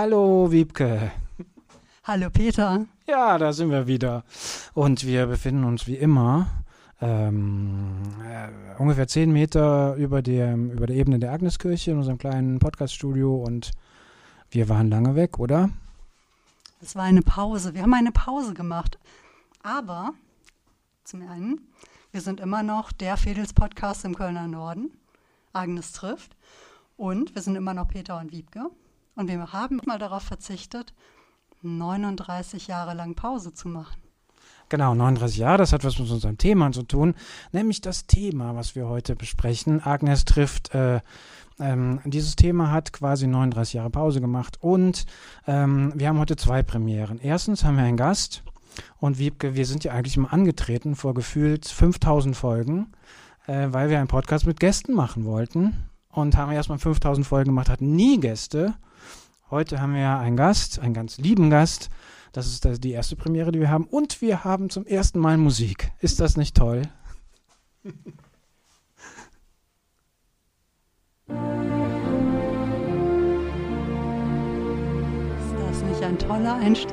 Hallo Wiebke. Hallo Peter. Ja, da sind wir wieder. Und wir befinden uns wie immer ähm, äh, ungefähr zehn Meter über, dem, über der Ebene der Agneskirche in unserem kleinen Podcaststudio und wir waren lange weg, oder? Es war eine Pause. Wir haben eine Pause gemacht. Aber zum einen, wir sind immer noch der Fedels-Podcast im Kölner Norden. Agnes trifft. Und wir sind immer noch Peter und Wiebke. Und wir haben mal darauf verzichtet, 39 Jahre lang Pause zu machen. Genau, 39 Jahre, das hat was mit unserem Thema zu tun, nämlich das Thema, was wir heute besprechen. Agnes trifft, äh, ähm, dieses Thema hat quasi 39 Jahre Pause gemacht und ähm, wir haben heute zwei Premieren. Erstens haben wir einen Gast und Wiebke, wir sind ja eigentlich immer angetreten vor gefühlt 5000 Folgen, äh, weil wir einen Podcast mit Gästen machen wollten und haben erstmal 5000 Folgen gemacht, hatten nie Gäste Heute haben wir einen Gast, einen ganz lieben Gast. Das ist die erste Premiere, die wir haben. Und wir haben zum ersten Mal Musik. Ist das nicht toll? Ist das nicht ein toller Einstieg?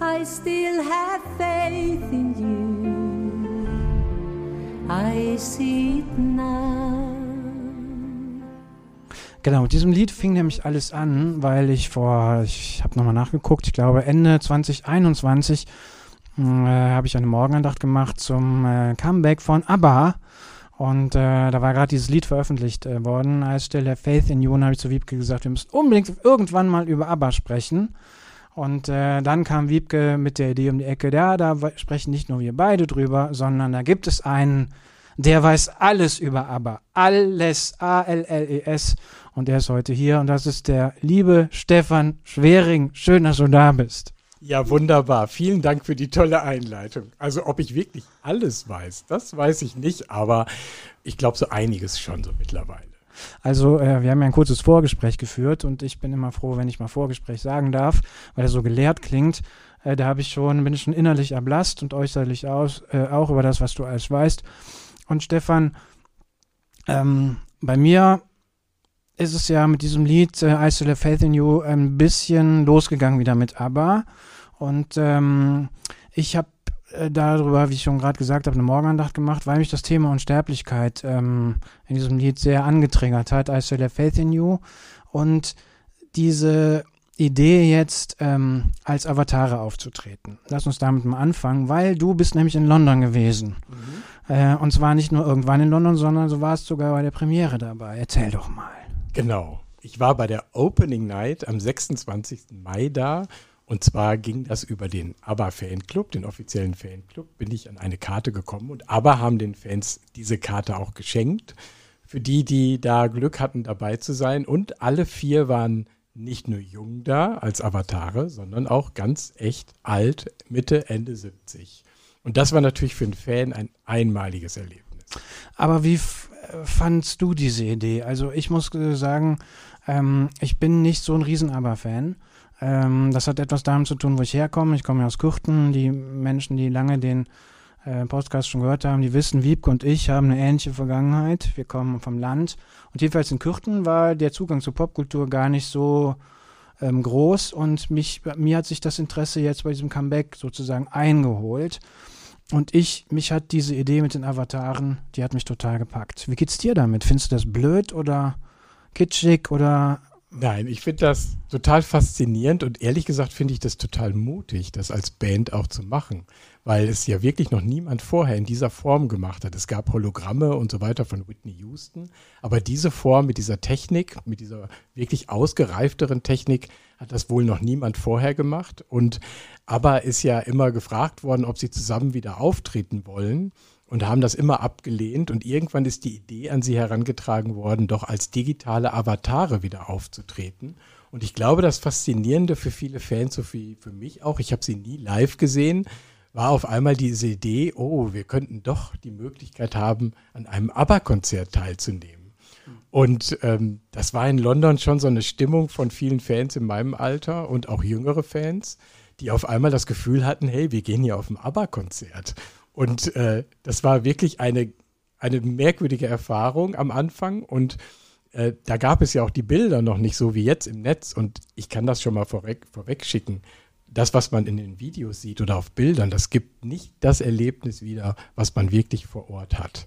I still have faith in you. I see it now. Genau, mit diesem Lied fing nämlich alles an, weil ich vor, ich habe nochmal nachgeguckt, ich glaube Ende 2021 äh, habe ich eine Morgenandacht gemacht zum äh, Comeback von ABBA. Und äh, da war gerade dieses Lied veröffentlicht äh, worden. Als Stelle Faith in You, habe ich zu Wiebke gesagt, wir müssen unbedingt irgendwann mal über ABBA sprechen. Und äh, dann kam Wiebke mit der Idee um die Ecke, ja, da sprechen nicht nur wir beide drüber, sondern da gibt es einen, der weiß alles über ABBA. Alles, A-L-L-E-S. Und er ist heute hier und das ist der liebe Stefan Schwering. Schön, dass du da bist. Ja, wunderbar. Vielen Dank für die tolle Einleitung. Also, ob ich wirklich alles weiß, das weiß ich nicht, aber ich glaube so einiges schon so mittlerweile. Also, äh, wir haben ja ein kurzes Vorgespräch geführt und ich bin immer froh, wenn ich mal Vorgespräch sagen darf, weil er so gelehrt klingt. Äh, da habe ich schon, bin ich schon innerlich erblasst und äußerlich aus, äh, auch über das, was du alles weißt. Und Stefan, ähm, bei mir ist es ja mit diesem Lied äh, I Still Have Faith in You ein bisschen losgegangen wieder mit ABBA. Und ähm, ich habe äh, darüber, wie ich schon gerade gesagt habe, eine Morgenandacht gemacht, weil mich das Thema Unsterblichkeit ähm, in diesem Lied sehr angetriggert hat. I Still Have Faith in You. Und diese Idee jetzt ähm, als Avatare aufzutreten. Lass uns damit mal anfangen, weil du bist nämlich in London gewesen. Mhm. Äh, und zwar nicht nur irgendwann in London, sondern du warst sogar bei der Premiere dabei. Erzähl doch mal. Genau. Ich war bei der Opening Night am 26. Mai da. Und zwar ging das über den ABBA Fanclub, den offiziellen Fanclub, bin ich an eine Karte gekommen. Und ABBA haben den Fans diese Karte auch geschenkt. Für die, die da Glück hatten, dabei zu sein. Und alle vier waren nicht nur jung da als Avatare, sondern auch ganz echt alt, Mitte, Ende 70. Und das war natürlich für einen Fan ein einmaliges Erlebnis. Aber wie fandst du diese Idee? Also ich muss sagen, ähm, ich bin nicht so ein Riesen-Aber-Fan. Ähm, das hat etwas damit zu tun, wo ich herkomme. Ich komme ja aus Kürten. Die Menschen, die lange den äh, Podcast schon gehört haben, die wissen, Wiebke und ich haben eine ähnliche Vergangenheit. Wir kommen vom Land. Und jedenfalls in Kürten war der Zugang zur Popkultur gar nicht so ähm, groß. Und mich, mir hat sich das Interesse jetzt bei diesem Comeback sozusagen eingeholt. Und ich, mich hat diese Idee mit den Avataren, die hat mich total gepackt. Wie geht's dir damit? Findest du das blöd oder kitschig oder Nein, ich finde das total faszinierend und ehrlich gesagt finde ich das total mutig, das als Band auch zu machen, weil es ja wirklich noch niemand vorher in dieser Form gemacht hat. Es gab Hologramme und so weiter von Whitney Houston, aber diese Form mit dieser Technik, mit dieser wirklich ausgereifteren Technik, hat das wohl noch niemand vorher gemacht. Und aber ist ja immer gefragt worden, ob sie zusammen wieder auftreten wollen und haben das immer abgelehnt. Und irgendwann ist die Idee an sie herangetragen worden, doch als digitale Avatare wieder aufzutreten. Und ich glaube, das Faszinierende für viele Fans, so wie für mich auch, ich habe sie nie live gesehen, war auf einmal diese Idee, oh, wir könnten doch die Möglichkeit haben, an einem ABBA-Konzert teilzunehmen. Und ähm, das war in London schon so eine Stimmung von vielen Fans in meinem Alter und auch jüngere Fans, die auf einmal das Gefühl hatten, hey, wir gehen hier auf ein ABBA-Konzert. Und äh, das war wirklich eine, eine merkwürdige Erfahrung am Anfang. Und äh, da gab es ja auch die Bilder noch nicht so wie jetzt im Netz. Und ich kann das schon mal vorweg, vorweg schicken. Das, was man in den Videos sieht oder auf Bildern, das gibt nicht das Erlebnis wieder, was man wirklich vor Ort hat.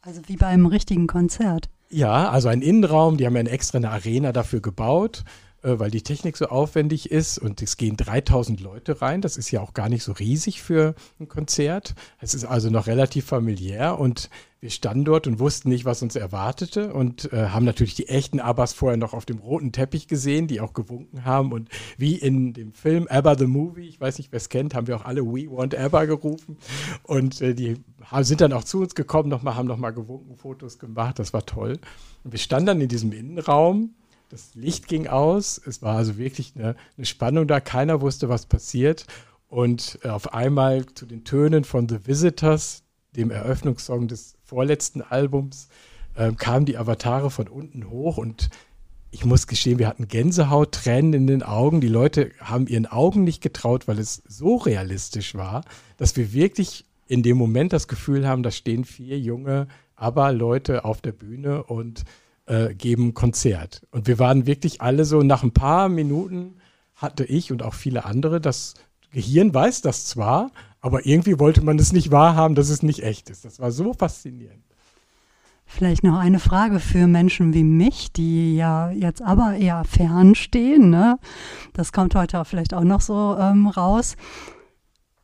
Also wie bei einem richtigen Konzert. Ja, also ein Innenraum, die haben ja eine extra eine Arena dafür gebaut, weil die Technik so aufwendig ist und es gehen 3000 Leute rein. Das ist ja auch gar nicht so riesig für ein Konzert. Es ist also noch relativ familiär und wir standen dort und wussten nicht, was uns erwartete und äh, haben natürlich die echten Abbas vorher noch auf dem roten Teppich gesehen, die auch gewunken haben und wie in dem Film ABBA the Movie, ich weiß nicht, wer es kennt, haben wir auch alle We Want ABBA gerufen und äh, die sind dann auch zu uns gekommen, noch haben nochmal gewunken, Fotos gemacht, das war toll. Und wir standen dann in diesem Innenraum, das Licht ging aus, es war also wirklich eine, eine Spannung da, keiner wusste, was passiert. Und äh, auf einmal zu den Tönen von The Visitors, dem Eröffnungssong des vorletzten Albums, äh, kamen die Avatare von unten hoch. Und ich muss gestehen, wir hatten Gänsehaut, Tränen in den Augen. Die Leute haben ihren Augen nicht getraut, weil es so realistisch war, dass wir wirklich in dem Moment das Gefühl haben, da stehen vier junge Aber-Leute auf der Bühne und äh, geben Konzert. Und wir waren wirklich alle so, nach ein paar Minuten hatte ich und auch viele andere, das Gehirn weiß das zwar, aber irgendwie wollte man es nicht wahrhaben, dass es nicht echt ist. Das war so faszinierend. Vielleicht noch eine Frage für Menschen wie mich, die ja jetzt aber eher fernstehen. Ne? Das kommt heute vielleicht auch noch so ähm, raus.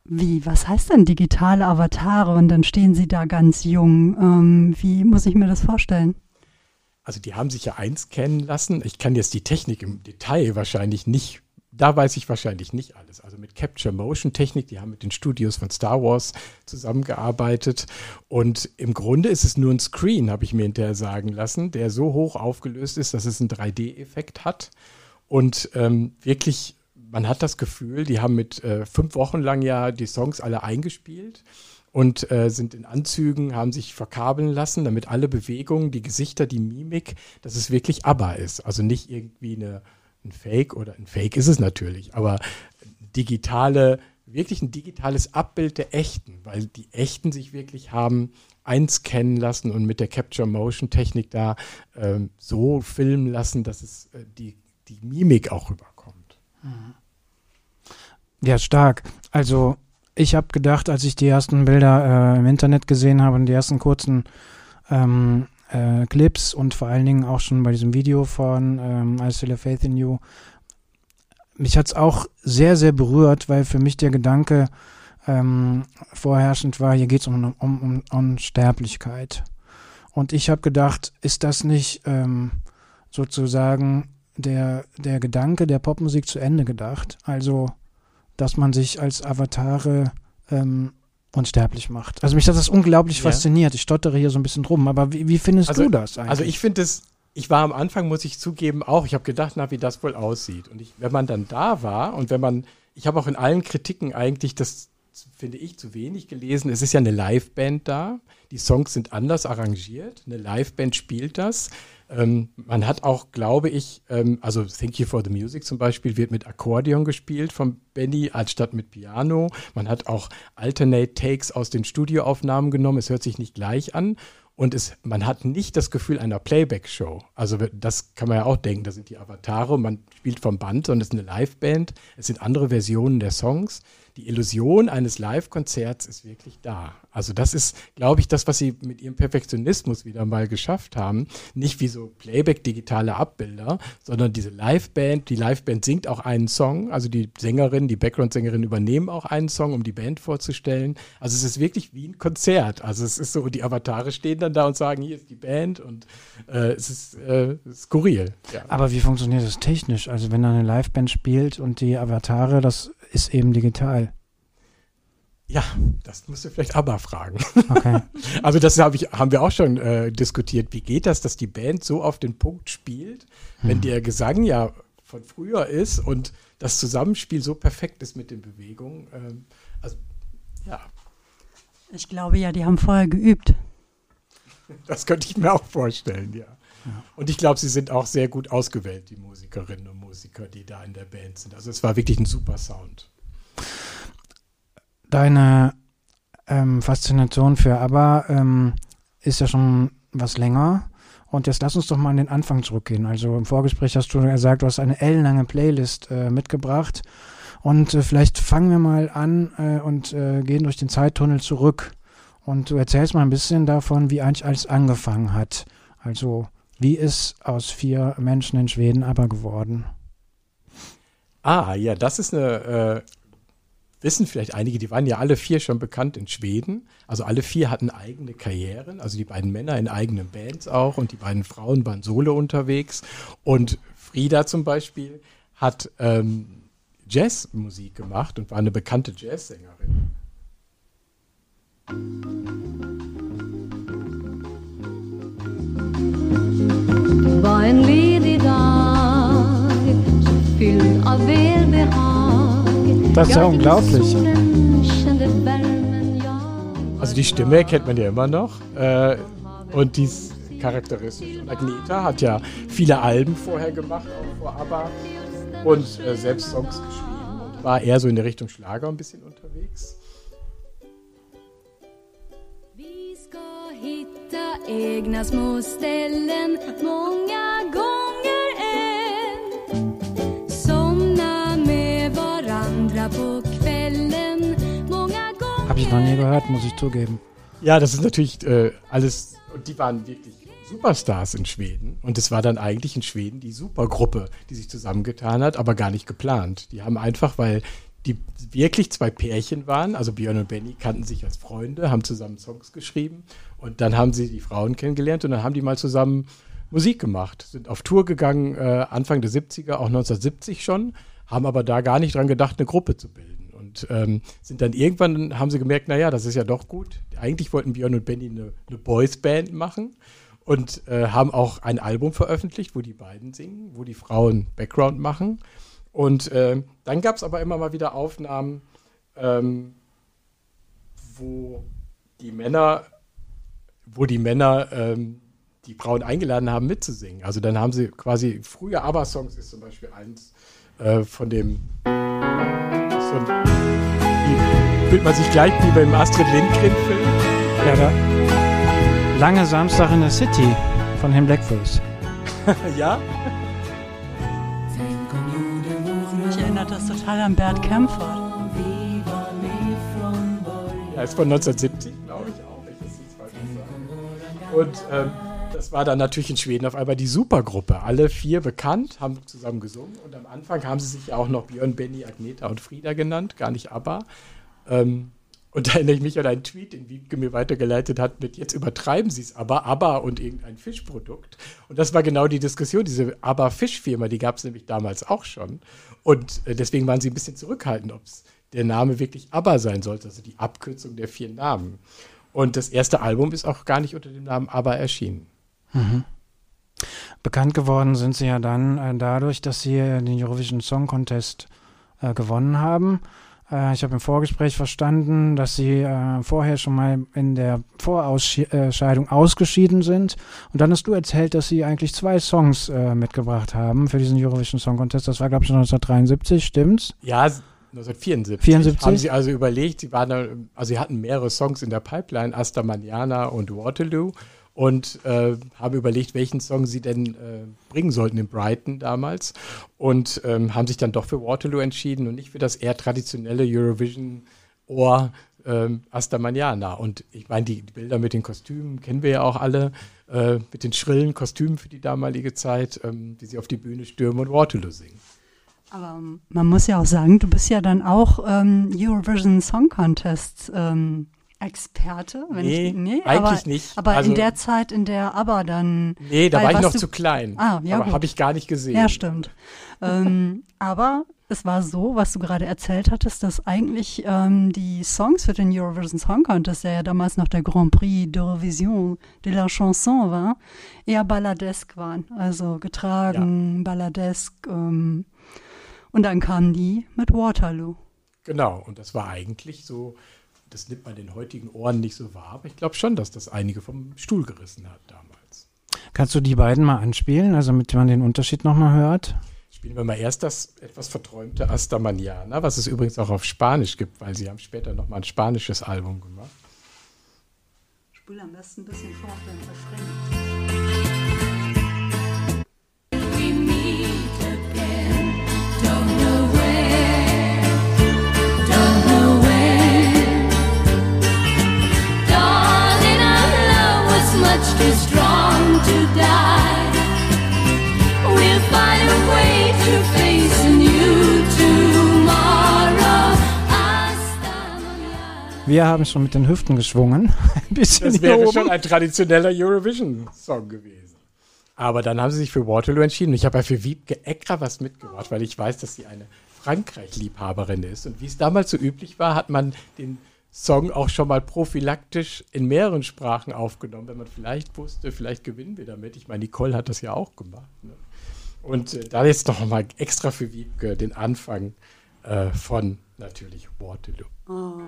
Wie, was heißt denn digitale Avatare? Und dann stehen sie da ganz jung. Ähm, wie muss ich mir das vorstellen? Also die haben sich ja eins kennen lassen. Ich kann jetzt die Technik im Detail wahrscheinlich nicht da weiß ich wahrscheinlich nicht alles. Also mit Capture Motion Technik, die haben mit den Studios von Star Wars zusammengearbeitet. Und im Grunde ist es nur ein Screen, habe ich mir hinterher sagen lassen, der so hoch aufgelöst ist, dass es einen 3D-Effekt hat. Und ähm, wirklich, man hat das Gefühl, die haben mit äh, fünf Wochen lang ja die Songs alle eingespielt und äh, sind in Anzügen, haben sich verkabeln lassen, damit alle Bewegungen, die Gesichter, die Mimik, dass es wirklich ABBA ist. Also nicht irgendwie eine ein Fake oder ein Fake ist es natürlich, aber digitale, wirklich ein digitales Abbild der echten, weil die echten sich wirklich haben eins kennen lassen und mit der Capture Motion Technik da ähm, so filmen lassen, dass es äh, die, die Mimik auch rüberkommt. Ja, stark. Also ich habe gedacht, als ich die ersten Bilder äh, im Internet gesehen habe und die ersten kurzen ähm, äh, Clips und vor allen Dingen auch schon bei diesem Video von ähm, I Still Have Faith in You. Mich hat es auch sehr, sehr berührt, weil für mich der Gedanke ähm, vorherrschend war, hier geht es um, um, um Unsterblichkeit. Und ich habe gedacht, ist das nicht ähm, sozusagen der, der Gedanke der Popmusik zu Ende gedacht? Also, dass man sich als Avatare ähm, unsterblich macht. Also mich hat das unglaublich ja. fasziniert. Ich stottere hier so ein bisschen drum, aber wie, wie findest also, du das eigentlich? Also ich finde es, ich war am Anfang, muss ich zugeben, auch, ich habe gedacht, na, wie das wohl aussieht. Und ich, wenn man dann da war und wenn man, ich habe auch in allen Kritiken eigentlich das, finde ich, zu wenig gelesen. Es ist ja eine Liveband da. Die Songs sind anders arrangiert. Eine Liveband spielt das. Ähm, man hat auch, glaube ich, ähm, also Thank You for the Music zum Beispiel wird mit Akkordeon gespielt von Benny anstatt mit Piano. Man hat auch Alternate Takes aus den Studioaufnahmen genommen. Es hört sich nicht gleich an. Und es, man hat nicht das Gefühl einer Playback-Show. Also das kann man ja auch denken, da sind die Avatare, man spielt vom Band, sondern es ist eine Liveband. Es sind andere Versionen der Songs die Illusion eines Live-Konzerts ist wirklich da. Also das ist, glaube ich, das, was sie mit ihrem Perfektionismus wieder mal geschafft haben. Nicht wie so Playback-digitale Abbilder, sondern diese Live-Band. Die Live-Band singt auch einen Song. Also die Sängerin, die Background-Sängerin übernehmen auch einen Song, um die Band vorzustellen. Also es ist wirklich wie ein Konzert. Also es ist so, die Avatare stehen dann da und sagen, hier ist die Band und äh, es ist äh, skurril. Ja. Aber wie funktioniert das technisch? Also wenn da eine Live-Band spielt und die Avatare, das ist eben digital. Ja, das musst du vielleicht aber fragen. Okay. Also das hab ich, haben wir auch schon äh, diskutiert. Wie geht das, dass die Band so auf den Punkt spielt, hm. wenn der Gesang ja von früher ist und das Zusammenspiel so perfekt ist mit den Bewegungen? Ähm, also ja. Ich glaube ja, die haben vorher geübt. Das könnte ich mir auch vorstellen, ja. Und ich glaube, sie sind auch sehr gut ausgewählt, die Musikerinnen und Musiker, die da in der Band sind. Also es war wirklich ein super Sound deine ähm, Faszination für ABBA ähm, ist ja schon was länger. Und jetzt lass uns doch mal an den Anfang zurückgehen. Also im Vorgespräch hast du gesagt, du hast eine ellenlange Playlist äh, mitgebracht. Und äh, vielleicht fangen wir mal an äh, und äh, gehen durch den Zeittunnel zurück. Und du erzählst mal ein bisschen davon, wie eigentlich alles angefangen hat. Also wie ist aus vier Menschen in Schweden aber geworden? Ah, ja, das ist eine, äh, wissen vielleicht einige, die waren ja alle vier schon bekannt in Schweden. Also alle vier hatten eigene Karrieren, also die beiden Männer in eigenen Bands auch und die beiden Frauen waren solo unterwegs. Und Frieda zum Beispiel hat ähm, Jazzmusik gemacht und war eine bekannte Jazzsängerin. Var en ledig dag så fylld av välbehag. Das ist ja unglaublich. Also die Stimme kennt man ja immer noch. Äh, und die ist charakteristisch. Und Agneta hat ja viele Alben vorher gemacht, auch vor ABBA. Und äh, selbst Songs geschrieben und war eher so in der Richtung Schlager ein bisschen unterwegs. Hitta egna små ställen många gånger än. Somna med varandra på kvällen många gånger Habe ich noch nie gehört, muss ich zugeben. Ja, das ist natürlich äh, alles. Und die waren wirklich Superstars in Schweden. Und es war dann eigentlich in Schweden die Supergruppe, die sich zusammengetan hat, aber gar nicht geplant. Die haben einfach, weil die wirklich zwei Pärchen waren, also Björn und Benny kannten sich als Freunde, haben zusammen Songs geschrieben und dann haben sie die Frauen kennengelernt und dann haben die mal zusammen Musik gemacht, sind auf Tour gegangen, äh, Anfang der 70er, auch 1970 schon, haben aber da gar nicht dran gedacht, eine Gruppe zu bilden. Und ähm, sind dann irgendwann, haben sie gemerkt, naja, das ist ja doch gut. Eigentlich wollten Björn und Benny eine, eine Boys-Band machen und äh, haben auch ein Album veröffentlicht, wo die beiden singen, wo die Frauen Background machen. Und äh, dann gab es aber immer mal wieder Aufnahmen, ähm, wo die Männer, wo die Männer ähm, die Frauen eingeladen haben, mitzusingen. Also dann haben sie quasi, frühe ABBA-Songs ist zum Beispiel eins äh, von dem, so wie, fühlt man sich gleich wie beim Astrid Lindgren-Film. Ja, da. Lange Samstag in der City von Herrn Blackfoot. ja? Erinnert das total an Bert Kämpfer. Ja, ist von 1970, glaube ich auch. Ich das jetzt falsch sage. Und ähm, das war dann natürlich in Schweden auf einmal die Supergruppe. Alle vier bekannt, haben zusammen gesungen. Und am Anfang haben sie sich ja auch noch Björn, Benny, Agneta und Frieda genannt, gar nicht ABBA. Ähm, und da erinnere ich mich an einen Tweet, den Wiebke mir weitergeleitet hat, mit jetzt übertreiben sie es aber, ABBA und irgendein Fischprodukt. Und das war genau die Diskussion. Diese ABBA-Fischfirma, die gab es nämlich damals auch schon. Und äh, deswegen waren sie ein bisschen zurückhaltend, ob es der Name wirklich ABBA sein sollte, also die Abkürzung der vier Namen. Und das erste Album ist auch gar nicht unter dem Namen ABBA erschienen. Bekannt geworden sind sie ja dann äh, dadurch, dass sie äh, den Eurovision Song Contest äh, gewonnen haben. Äh, ich habe im Vorgespräch verstanden, dass sie äh, vorher schon mal in der Vorausscheidung ausgeschieden sind. Und dann hast du erzählt, dass sie eigentlich zwei Songs äh, mitgebracht haben für diesen Eurovision Song Contest. Das war, glaube ich, 1973, stimmt's? Ja, 1974 74? haben sie also überlegt, sie waren also sie hatten mehrere Songs in der Pipeline, Asta Manana und Waterloo und äh, haben überlegt, welchen Song sie denn äh, bringen sollten in Brighton damals und ähm, haben sich dann doch für Waterloo entschieden und nicht für das eher traditionelle Eurovision-Ohr ähm, Asta. Und ich meine, die Bilder mit den Kostümen kennen wir ja auch alle, äh, mit den schrillen Kostümen für die damalige Zeit, ähm, wie sie auf die Bühne stürmen und Waterloo singen. Aber ähm, man muss ja auch sagen, du bist ja dann auch ähm, Eurovision Song Contest ähm, Experte. Wenn Nee, ich, nee eigentlich aber, nicht. Aber Also- in der Zeit, in der ABBA dann. Nee, da war ich noch du- zu klein. Ah, ja, aber habe ich gar nicht gesehen. Ja, stimmt. ähm, aber es war so, was du gerade erzählt hattest, dass eigentlich ähm, die Songs für den Eurovision Song Contest, der ja damals noch der Grand Prix d'Eurovision de la Chanson war, eher balladesk waren. Also getragen, balladesk. Ähm, und dann kamen die mit Waterloo. Genau, und das war eigentlich so, das nimmt man den heutigen Ohren nicht so wahr, aber ich glaube schon, dass das einige vom Stuhl gerissen hat damals. Kannst du die beiden mal anspielen, also damit man den Unterschied nochmal hört? Spielen wir mal erst das etwas verträumte Asta Manana, was es übrigens auch auf Spanisch gibt, weil sie haben später nochmal ein spanisches Album gemacht. Spül am besten ein bisschen vor, den Refrain. Wir haben schon mit den Hüften geschwungen. Ein bisschen das wäre schon ein traditioneller Eurovision-Song gewesen. Aber dann haben sie sich für Waterloo entschieden. Ich habe ja für Wiebke Eckra was mitgebracht, weil ich weiß, dass sie eine Frankreich-Liebhaberin ist. Und wie es damals so üblich war, hat man den Song auch schon mal prophylaktisch in mehreren Sprachen aufgenommen, wenn man vielleicht wusste, vielleicht gewinnen wir damit. Ich meine, Nicole hat das ja auch gemacht. Ne? Und äh, da jetzt noch mal extra für Wiebke den Anfang äh, von natürlich Waterloo. Oh.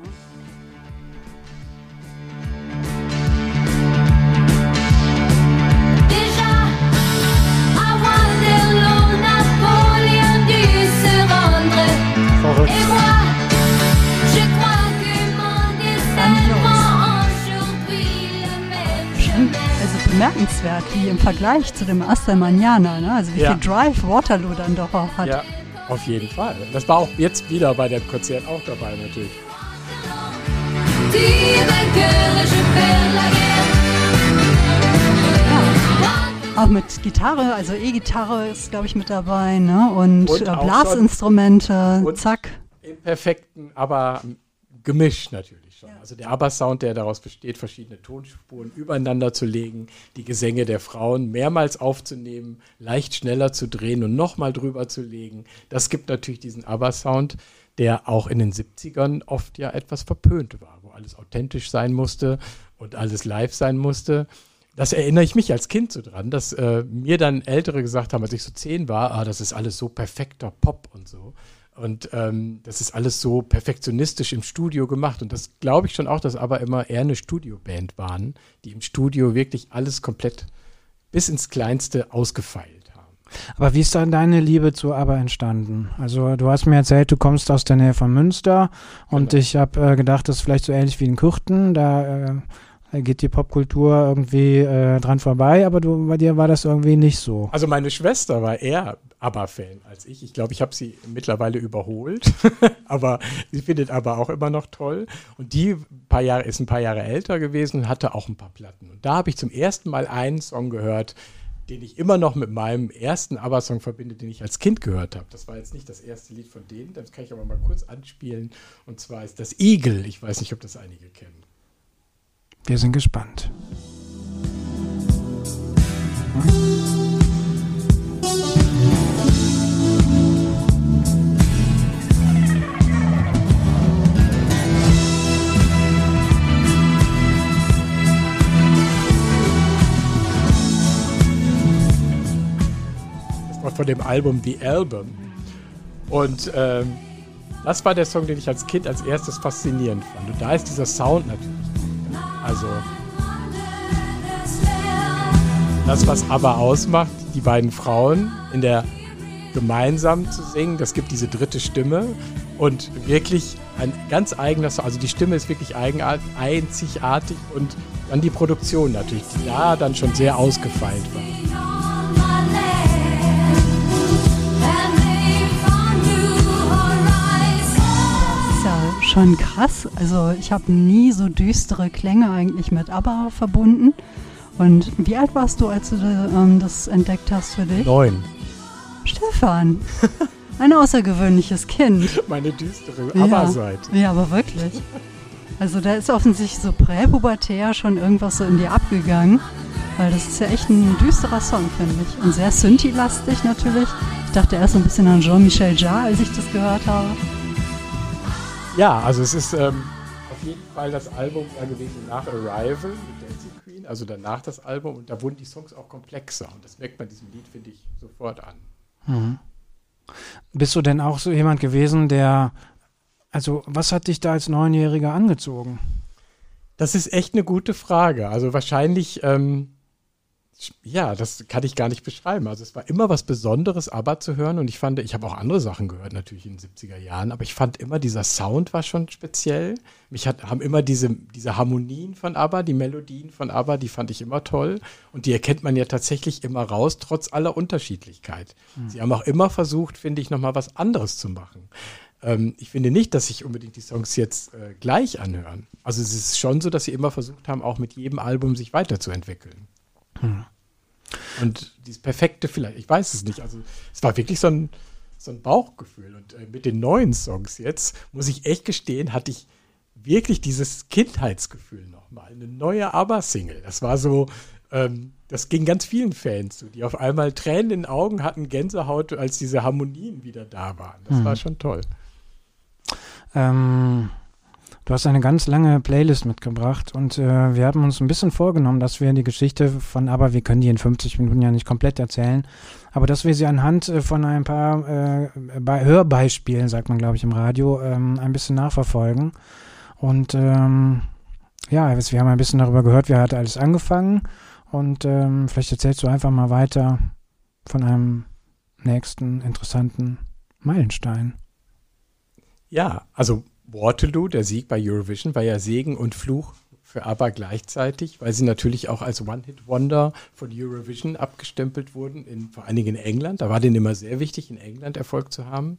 Bemerkenswert, wie im Vergleich zu dem Asta Manana, ne? also wie ja. viel Drive Waterloo dann doch auch hat. Ja, auf jeden Fall. Das war auch jetzt wieder bei dem Konzert auch dabei natürlich. Auch mit Gitarre, also E-Gitarre ist, glaube ich, mit dabei, ne? Und, und äh, Blasinstrumente, zack. Im perfekten, aber gemischt natürlich schon. Also der ABBA-Sound, der daraus besteht, verschiedene Tonspuren übereinander zu legen, die Gesänge der Frauen mehrmals aufzunehmen, leicht schneller zu drehen und nochmal drüber zu legen. Das gibt natürlich diesen ABBA-Sound, der auch in den 70ern oft ja etwas verpönt war, wo alles authentisch sein musste und alles live sein musste. Das erinnere ich mich als Kind so dran, dass äh, mir dann Ältere gesagt haben, als ich so zehn war, ah, das ist alles so perfekter Pop und so. Und ähm, das ist alles so perfektionistisch im Studio gemacht. Und das glaube ich schon auch, dass aber immer eher eine Studioband waren, die im Studio wirklich alles komplett bis ins Kleinste ausgefeilt haben. Aber wie ist dann deine Liebe zu ABBA entstanden? Also du hast mir erzählt, du kommst aus der Nähe von Münster und genau. ich habe äh, gedacht, das ist vielleicht so ähnlich wie in Kürten. Da äh, geht die Popkultur irgendwie äh, dran vorbei, aber du, bei dir war das irgendwie nicht so. Also meine Schwester war eher ABBA-Fan als ich. Ich glaube, ich habe sie mittlerweile überholt, aber sie findet ABBA auch immer noch toll. Und die paar Jahre, ist ein paar Jahre älter gewesen und hatte auch ein paar Platten. Und da habe ich zum ersten Mal einen Song gehört, den ich immer noch mit meinem ersten ABBA-Song verbinde, den ich als Kind gehört habe. Das war jetzt nicht das erste Lied von denen, das kann ich aber mal kurz anspielen. Und zwar ist das Igel. Ich weiß nicht, ob das einige kennen. Wir sind gespannt. Von dem Album The Album. Und ähm, das war der Song, den ich als Kind als erstes faszinierend fand. Und da ist dieser Sound natürlich. Also das, was aber ausmacht, die beiden Frauen in der gemeinsam zu singen, das gibt diese dritte Stimme und wirklich ein ganz eigener Song. Also die Stimme ist wirklich eigenartig, einzigartig und dann die Produktion natürlich, die da dann schon sehr ausgefeilt war. Schon krass. Also ich habe nie so düstere Klänge eigentlich mit ABBA verbunden. Und wie alt warst du, als du ähm, das entdeckt hast für dich? Neun. Stefan, ein außergewöhnliches Kind. Meine düstere ABBA-Seite. Ja, ja, aber wirklich. Also da ist offensichtlich so präpubertär schon irgendwas so in dir abgegangen. Weil das ist ja echt ein düsterer Song, finde ich. Und sehr Synthi-lastig natürlich. Ich dachte erst ein bisschen an Jean-Michel Jarre, als ich das gehört habe. Ja, also es ist ähm, auf jeden Fall das Album da gewesen nach Arrival mit Dancing Queen, also danach das Album und da wurden die Songs auch komplexer und das merkt man diesem Lied, finde ich, sofort an. Mhm. Bist du denn auch so jemand gewesen, der, also was hat dich da als Neunjähriger angezogen? Das ist echt eine gute Frage. Also wahrscheinlich ähm, ja, das kann ich gar nicht beschreiben. Also es war immer was Besonderes, ABBA zu hören und ich fand, ich habe auch andere Sachen gehört natürlich in den 70er Jahren, aber ich fand immer, dieser Sound war schon speziell. Mich hat, haben immer diese, diese Harmonien von ABBA, die Melodien von ABBA, die fand ich immer toll und die erkennt man ja tatsächlich immer raus, trotz aller Unterschiedlichkeit. Mhm. Sie haben auch immer versucht, finde ich, nochmal was anderes zu machen. Ähm, ich finde nicht, dass sich unbedingt die Songs jetzt äh, gleich anhören. Also es ist schon so, dass sie immer versucht haben, auch mit jedem Album sich weiterzuentwickeln. Hm. Und dieses Perfekte vielleicht, ich weiß es nicht. Also es war wirklich so ein, so ein Bauchgefühl. Und äh, mit den neuen Songs jetzt, muss ich echt gestehen, hatte ich wirklich dieses Kindheitsgefühl nochmal. Eine neue ABBA-Single. Das war so, ähm, das ging ganz vielen Fans so, die auf einmal Tränen in den Augen hatten, Gänsehaut, als diese Harmonien wieder da waren. Das mhm. war schon toll. Ähm, du hast eine ganz lange Playlist mitgebracht und äh, wir haben uns ein bisschen vorgenommen, dass wir die Geschichte von Aber wir können die in 50 Minuten ja nicht komplett erzählen, aber dass wir sie anhand äh, von ein paar äh, Hörbeispielen, sagt man glaube ich im Radio, ähm, ein bisschen nachverfolgen. Und ähm, ja, wir haben ein bisschen darüber gehört, wie hat alles angefangen und ähm, vielleicht erzählst du einfach mal weiter von einem nächsten interessanten Meilenstein. Ja, also Waterloo, der Sieg bei Eurovision, war ja Segen und Fluch für ABBA gleichzeitig, weil sie natürlich auch als One-Hit-Wonder von Eurovision abgestempelt wurden, in, vor allen Dingen in England. Da war denen immer sehr wichtig, in England Erfolg zu haben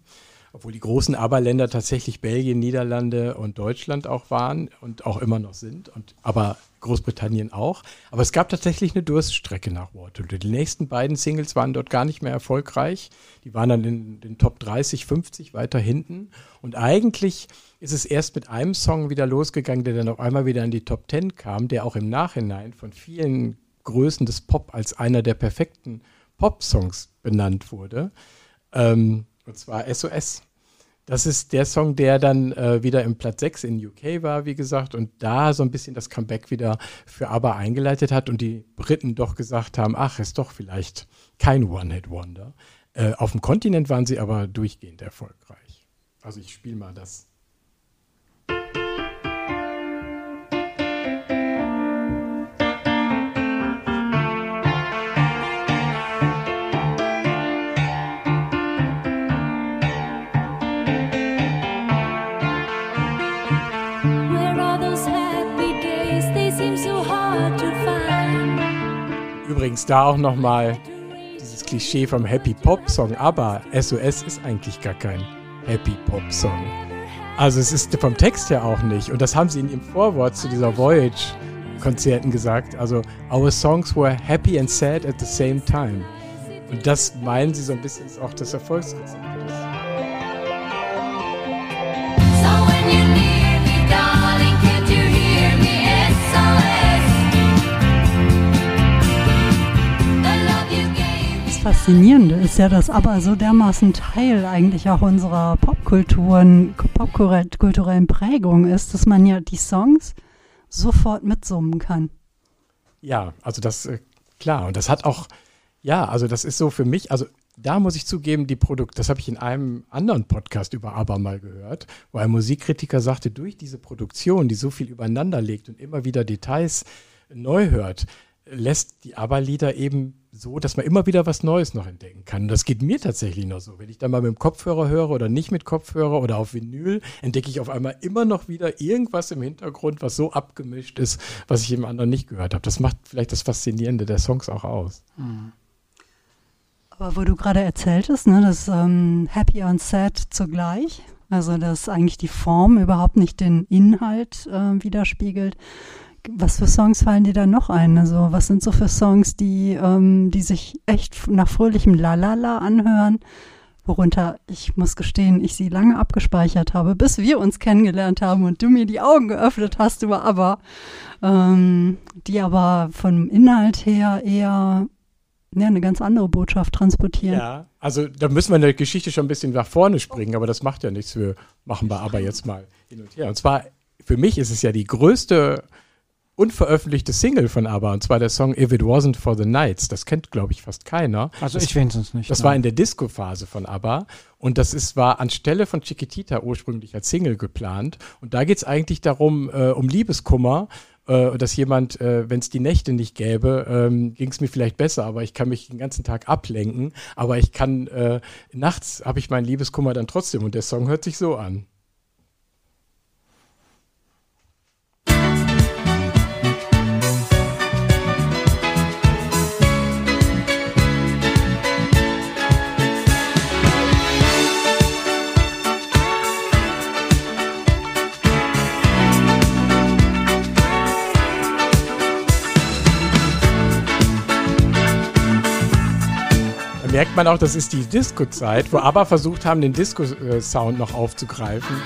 obwohl die großen ABBA-Länder tatsächlich Belgien, Niederlande und Deutschland auch waren und auch immer noch sind, und, aber Großbritannien auch. Aber es gab tatsächlich eine Durststrecke nach Waterloo. Die nächsten beiden Singles waren dort gar nicht mehr erfolgreich. Die waren dann in den Top 30, 50 weiter hinten. Und eigentlich ist es erst mit einem Song wieder losgegangen, der dann auf einmal wieder in die Top 10 kam, der auch im Nachhinein von vielen Größen des Pop als einer der perfekten Pop-Songs benannt wurde. Ähm, und zwar SOS. Das ist der Song, der dann äh, wieder im Platz 6 in UK war, wie gesagt, und da so ein bisschen das Comeback wieder für ABBA eingeleitet hat und die Briten doch gesagt haben, ach, ist doch vielleicht kein One-Hit-Wonder. Äh, auf dem Kontinent waren sie aber durchgehend erfolgreich. Also ich spiele mal das Übrigens da auch nochmal dieses Klischee vom Happy Pop Song, aber SOS ist eigentlich gar kein Happy Pop Song. Also es ist vom Text her auch nicht. Und das haben sie in ihrem Vorwort zu dieser Voyage Konzerten gesagt. Also our songs were happy and sad at the same time. Und das meinen sie so ein bisschen ist auch das Erfolgsrezept. Faszinierende ist ja, dass aber so dermaßen Teil eigentlich auch unserer Popkulturen, popkulturellen Prägung ist, dass man ja die Songs sofort mitsummen kann. Ja, also das, äh, klar, und das hat auch, ja, also das ist so für mich, also da muss ich zugeben, die Produkt, das habe ich in einem anderen Podcast über ABBA mal gehört, wo ein Musikkritiker sagte, durch diese Produktion, die so viel übereinander legt und immer wieder Details neu hört, lässt die ABBA-Lieder eben so, dass man immer wieder was Neues noch entdecken kann. Und das geht mir tatsächlich noch so. Wenn ich dann mal mit dem Kopfhörer höre oder nicht mit Kopfhörer oder auf Vinyl, entdecke ich auf einmal immer noch wieder irgendwas im Hintergrund, was so abgemischt ist, was ich im anderen nicht gehört habe. Das macht vielleicht das Faszinierende der Songs auch aus. Mhm. Aber wo du gerade erzähltest, ne, das ähm, Happy und Sad zugleich, also dass eigentlich die Form überhaupt nicht den Inhalt äh, widerspiegelt was für Songs fallen dir da noch ein? Also was sind so für Songs, die, ähm, die sich echt nach fröhlichem Lalala anhören? Worunter ich muss gestehen, ich sie lange abgespeichert habe, bis wir uns kennengelernt haben und du mir die Augen geöffnet hast über aber, ähm, die aber vom Inhalt her eher ja, eine ganz andere Botschaft transportieren. Ja, also da müssen wir in der Geschichte schon ein bisschen nach vorne springen, aber das macht ja nichts. Wir machen wir aber jetzt mal hin und her. Und zwar, für mich ist es ja die größte unveröffentlichte Single von ABBA, und zwar der Song If It Wasn't for the Nights. Das kennt, glaube ich, fast keiner. Also das, ich wenigstens nicht. Das nein. war in der Disco-Phase von ABBA und das ist, war anstelle von Chiquitita ursprünglich als Single geplant. Und da geht es eigentlich darum, äh, um Liebeskummer, äh, dass jemand, äh, wenn es die Nächte nicht gäbe, ähm, ging es mir vielleicht besser, aber ich kann mich den ganzen Tag ablenken. Aber ich kann, äh, nachts habe ich meinen Liebeskummer dann trotzdem und der Song hört sich so an. merkt man auch, das ist die Disco-Zeit, wo ABBA versucht haben, den Disco-Sound noch aufzugreifen.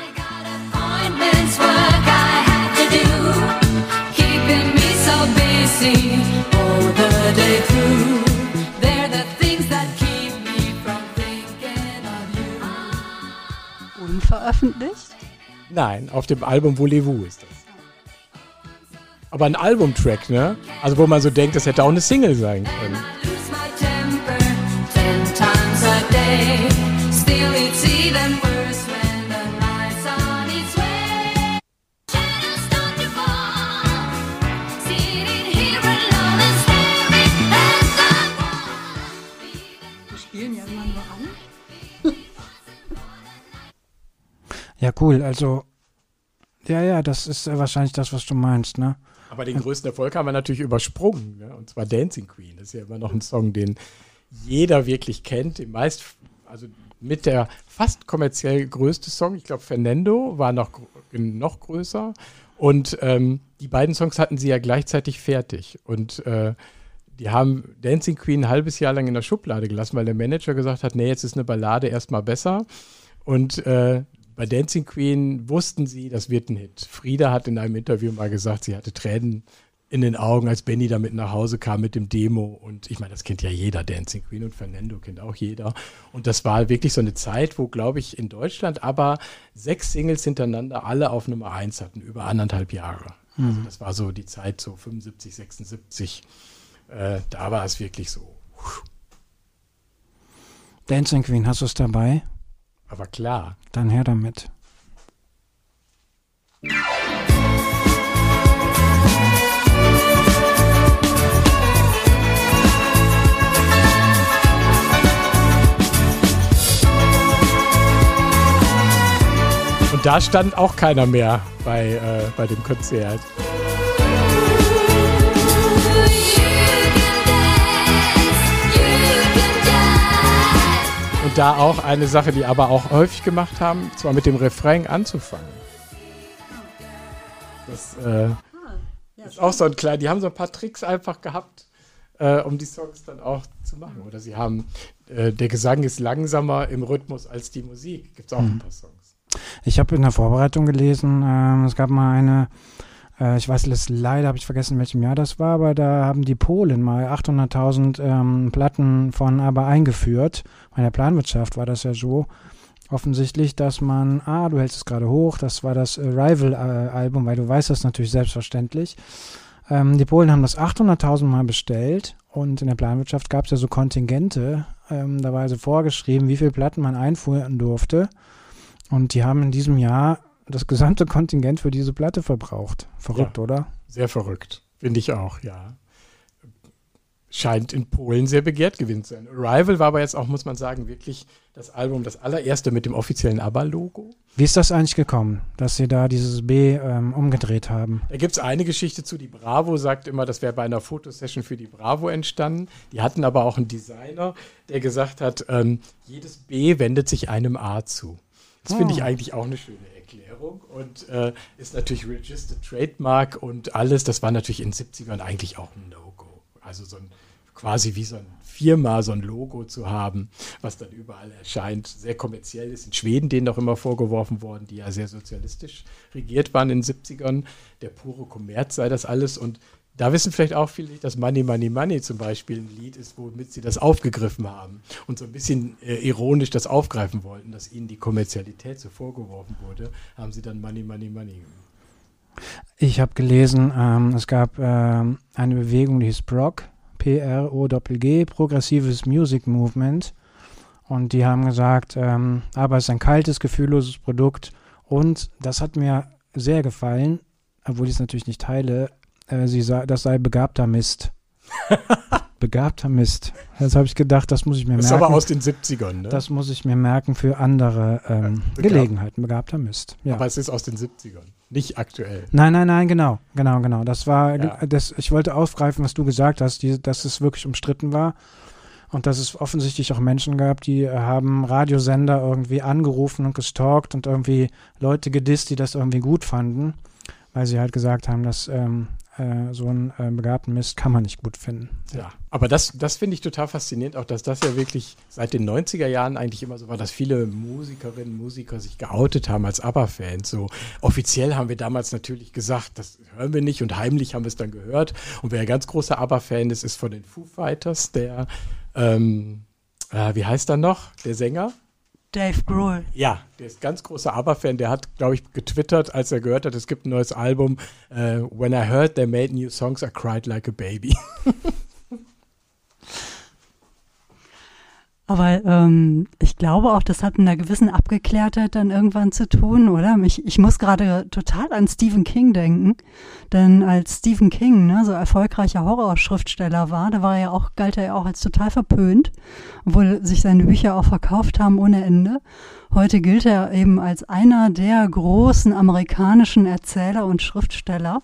Unveröffentlicht? Nein, auf dem Album Voulez-vous ist das. Aber ein Albumtrack, ne? Also wo man so denkt, das hätte auch eine Single sein können. Ja, cool. Also, ja, ja, das ist äh, wahrscheinlich das, was du meinst, ne? Aber den größten Erfolg haben wir natürlich übersprungen. Ne? Und zwar Dancing Queen. Das ist ja immer noch ein Song, den jeder wirklich kennt. Die meist, also mit der fast kommerziell größte Song. Ich glaube, Fernando war noch, noch größer. Und ähm, die beiden Songs hatten sie ja gleichzeitig fertig. Und äh, die haben Dancing Queen ein halbes Jahr lang in der Schublade gelassen, weil der Manager gesagt hat, nee, jetzt ist eine Ballade erstmal besser. Und äh, bei Dancing Queen wussten sie, das wird ein Hit. Frieda hat in einem Interview mal gesagt, sie hatte Tränen in den Augen, als Benny damit nach Hause kam mit dem Demo. Und ich meine, das kennt ja jeder, Dancing Queen und Fernando kennt auch jeder. Und das war wirklich so eine Zeit, wo, glaube ich, in Deutschland aber sechs Singles hintereinander alle auf Nummer eins hatten, über anderthalb Jahre. Also das war so die Zeit, so 75, 76. Äh, da war es wirklich so. Dancing Queen, hast du es dabei? Aber klar. Dann her damit. Und da stand auch keiner mehr bei, äh, bei dem Konzert. Da auch eine Sache, die aber auch häufig gemacht haben, zwar mit dem Refrain anzufangen. Das äh, ist auch so ein kleiner, die haben so ein paar Tricks einfach gehabt, äh, um die Songs dann auch zu machen. Oder sie haben, äh, der Gesang ist langsamer im Rhythmus als die Musik. Gibt es auch ein paar Songs. Ich habe in der Vorbereitung gelesen, ähm, es gab mal eine, äh, ich weiß es leider, habe ich vergessen, in welchem Jahr das war, aber da haben die Polen mal 800.000 ähm, Platten von ABBA eingeführt. Bei der Planwirtschaft war das ja so offensichtlich, dass man, ah, du hältst es gerade hoch, das war das äh, Rival-Album, weil du weißt das natürlich selbstverständlich. Ähm, die Polen haben das 800.000 Mal bestellt und in der Planwirtschaft gab es ja so Kontingente. Ähm, da war also vorgeschrieben, wie viele Platten man einführen durfte. Und die haben in diesem Jahr das gesamte Kontingent für diese Platte verbraucht. Verrückt, Ja. oder? Sehr verrückt. Finde ich auch, ja. Scheint in Polen sehr begehrt gewesen zu sein. Arrival war aber jetzt auch, muss man sagen, wirklich das Album, das allererste mit dem offiziellen ABBA-Logo. Wie ist das eigentlich gekommen, dass sie da dieses B ähm, umgedreht haben? Da gibt es eine Geschichte zu, die Bravo sagt immer, das wäre bei einer Fotosession für die Bravo entstanden. Die hatten aber auch einen Designer, der gesagt hat, ähm, jedes B wendet sich einem A zu. Das finde ich Oh. eigentlich auch eine schöne Erklärung und äh, ist natürlich Registered Trademark und alles. Das war natürlich in den 70ern eigentlich auch ein No-Go. Also so ein quasi wie so ein Firma, so ein Logo zu haben, was dann überall erscheint, sehr kommerziell ist. In Schweden denen doch immer vorgeworfen worden, die ja sehr sozialistisch regiert waren in den 70ern. Der pure Kommerz sei das alles und da wissen vielleicht auch viele, dass Money, Money, Money zum Beispiel ein Lied ist, womit sie das aufgegriffen haben und so ein bisschen äh, ironisch das aufgreifen wollten, dass ihnen die Kommerzialität so vorgeworfen wurde, haben sie dann Money, Money, Money gemacht. Ich habe gelesen, ähm, es gab ähm, eine Bewegung, die hieß PROG, P-R-O-G, Progressives Music Movement. Und die haben gesagt, ähm, aber es ist ein kaltes, gefühlloses Produkt. Und das hat mir sehr gefallen, obwohl ich es natürlich nicht teile. Äh, sie das sei begabter Mist. begabter Mist. Jetzt habe ich gedacht, das muss ich mir Das ist merken. aber aus den 70ern, ne? Das muss ich mir merken für andere ähm, begabt- Gelegenheiten. Begabter Mist. Ja. Aber es ist aus den 70ern, nicht aktuell. Nein, nein, nein, genau, genau, genau. Das war, Ja. das, ich wollte aufgreifen, was du gesagt hast, die, dass es wirklich umstritten war und dass es offensichtlich auch Menschen gab, die äh, haben Radiosender irgendwie angerufen und gestalkt und irgendwie Leute gedisst, die das irgendwie gut fanden, weil sie halt gesagt haben, dass ähm, äh, so einen äh, begabten Mist kann man nicht gut finden. Ja, aber das, das finde ich total faszinierend, auch dass das ja wirklich seit den 90er Jahren eigentlich immer so war, dass viele Musikerinnen, Musiker sich geoutet haben als ABBA-Fans. So offiziell haben wir damals natürlich gesagt, das hören wir nicht und heimlich haben wir es dann gehört. Und wer ein ganz großer ABBA-Fan ist, ist von den Foo Fighters, der, ähm, äh, wie heißt er noch, der Sänger? Dave Grohl. Ja, der ist ganz großer ABBA-Fan. Der hat, glaube ich, getwittert, als er gehört hat, es gibt ein neues Album. Äh, When I heard they made new songs, I cried like a baby. Aber ähm, ich glaube auch, das hat mit einer gewissen Abgeklärtheit dann irgendwann zu tun, oder? Ich, ich muss gerade total an Stephen King denken. Denn als Stephen King ne, so erfolgreicher Horrorschriftsteller war, da war er ja auch, galt er ja auch als total verpönt, obwohl sich seine Bücher auch verkauft haben ohne Ende. Heute gilt er eben als einer der großen amerikanischen Erzähler und Schriftsteller.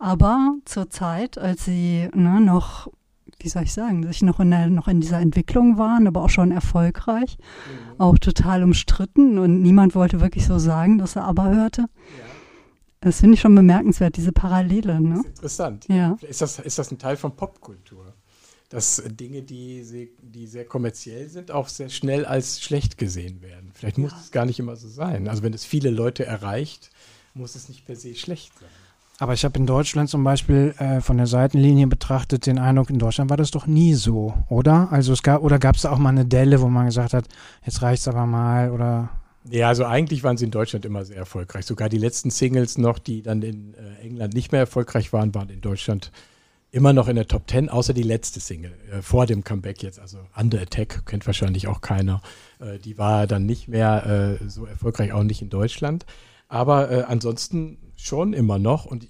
Aber zur Zeit, als sie ne, noch wie soll ich sagen, sich noch in, der, noch in dieser Entwicklung waren, aber auch schon erfolgreich, auch total umstritten und niemand wollte wirklich so sagen, dass er aber hörte. Das finde ich schon bemerkenswert, diese Parallele. Ne? Interessant. Ja. Ist das, ist das ein Teil von Popkultur? Dass Dinge, die, sehr- die sehr kommerziell sind, auch sehr schnell als schlecht gesehen werden. Vielleicht muss es gar nicht immer so sein. Also wenn es viele Leute erreicht, muss es nicht per se schlecht sein. Aber ich habe in Deutschland zum Beispiel äh, von der Seitenlinie betrachtet den Eindruck, in Deutschland war das doch nie so, oder? Also es gab, oder gab es da auch mal eine Delle, wo man gesagt hat, jetzt reicht's aber mal, oder Ja, also eigentlich waren sie in Deutschland immer sehr erfolgreich. Sogar die letzten Singles noch, die dann in äh, England nicht mehr erfolgreich waren, waren in Deutschland immer noch in der Top Ten, außer die letzte Single äh, vor dem Comeback jetzt, also Under Attack, kennt wahrscheinlich auch keiner. Äh, die war dann nicht mehr äh, so erfolgreich, auch nicht in Deutschland. Aber äh, ansonsten schon immer noch. Und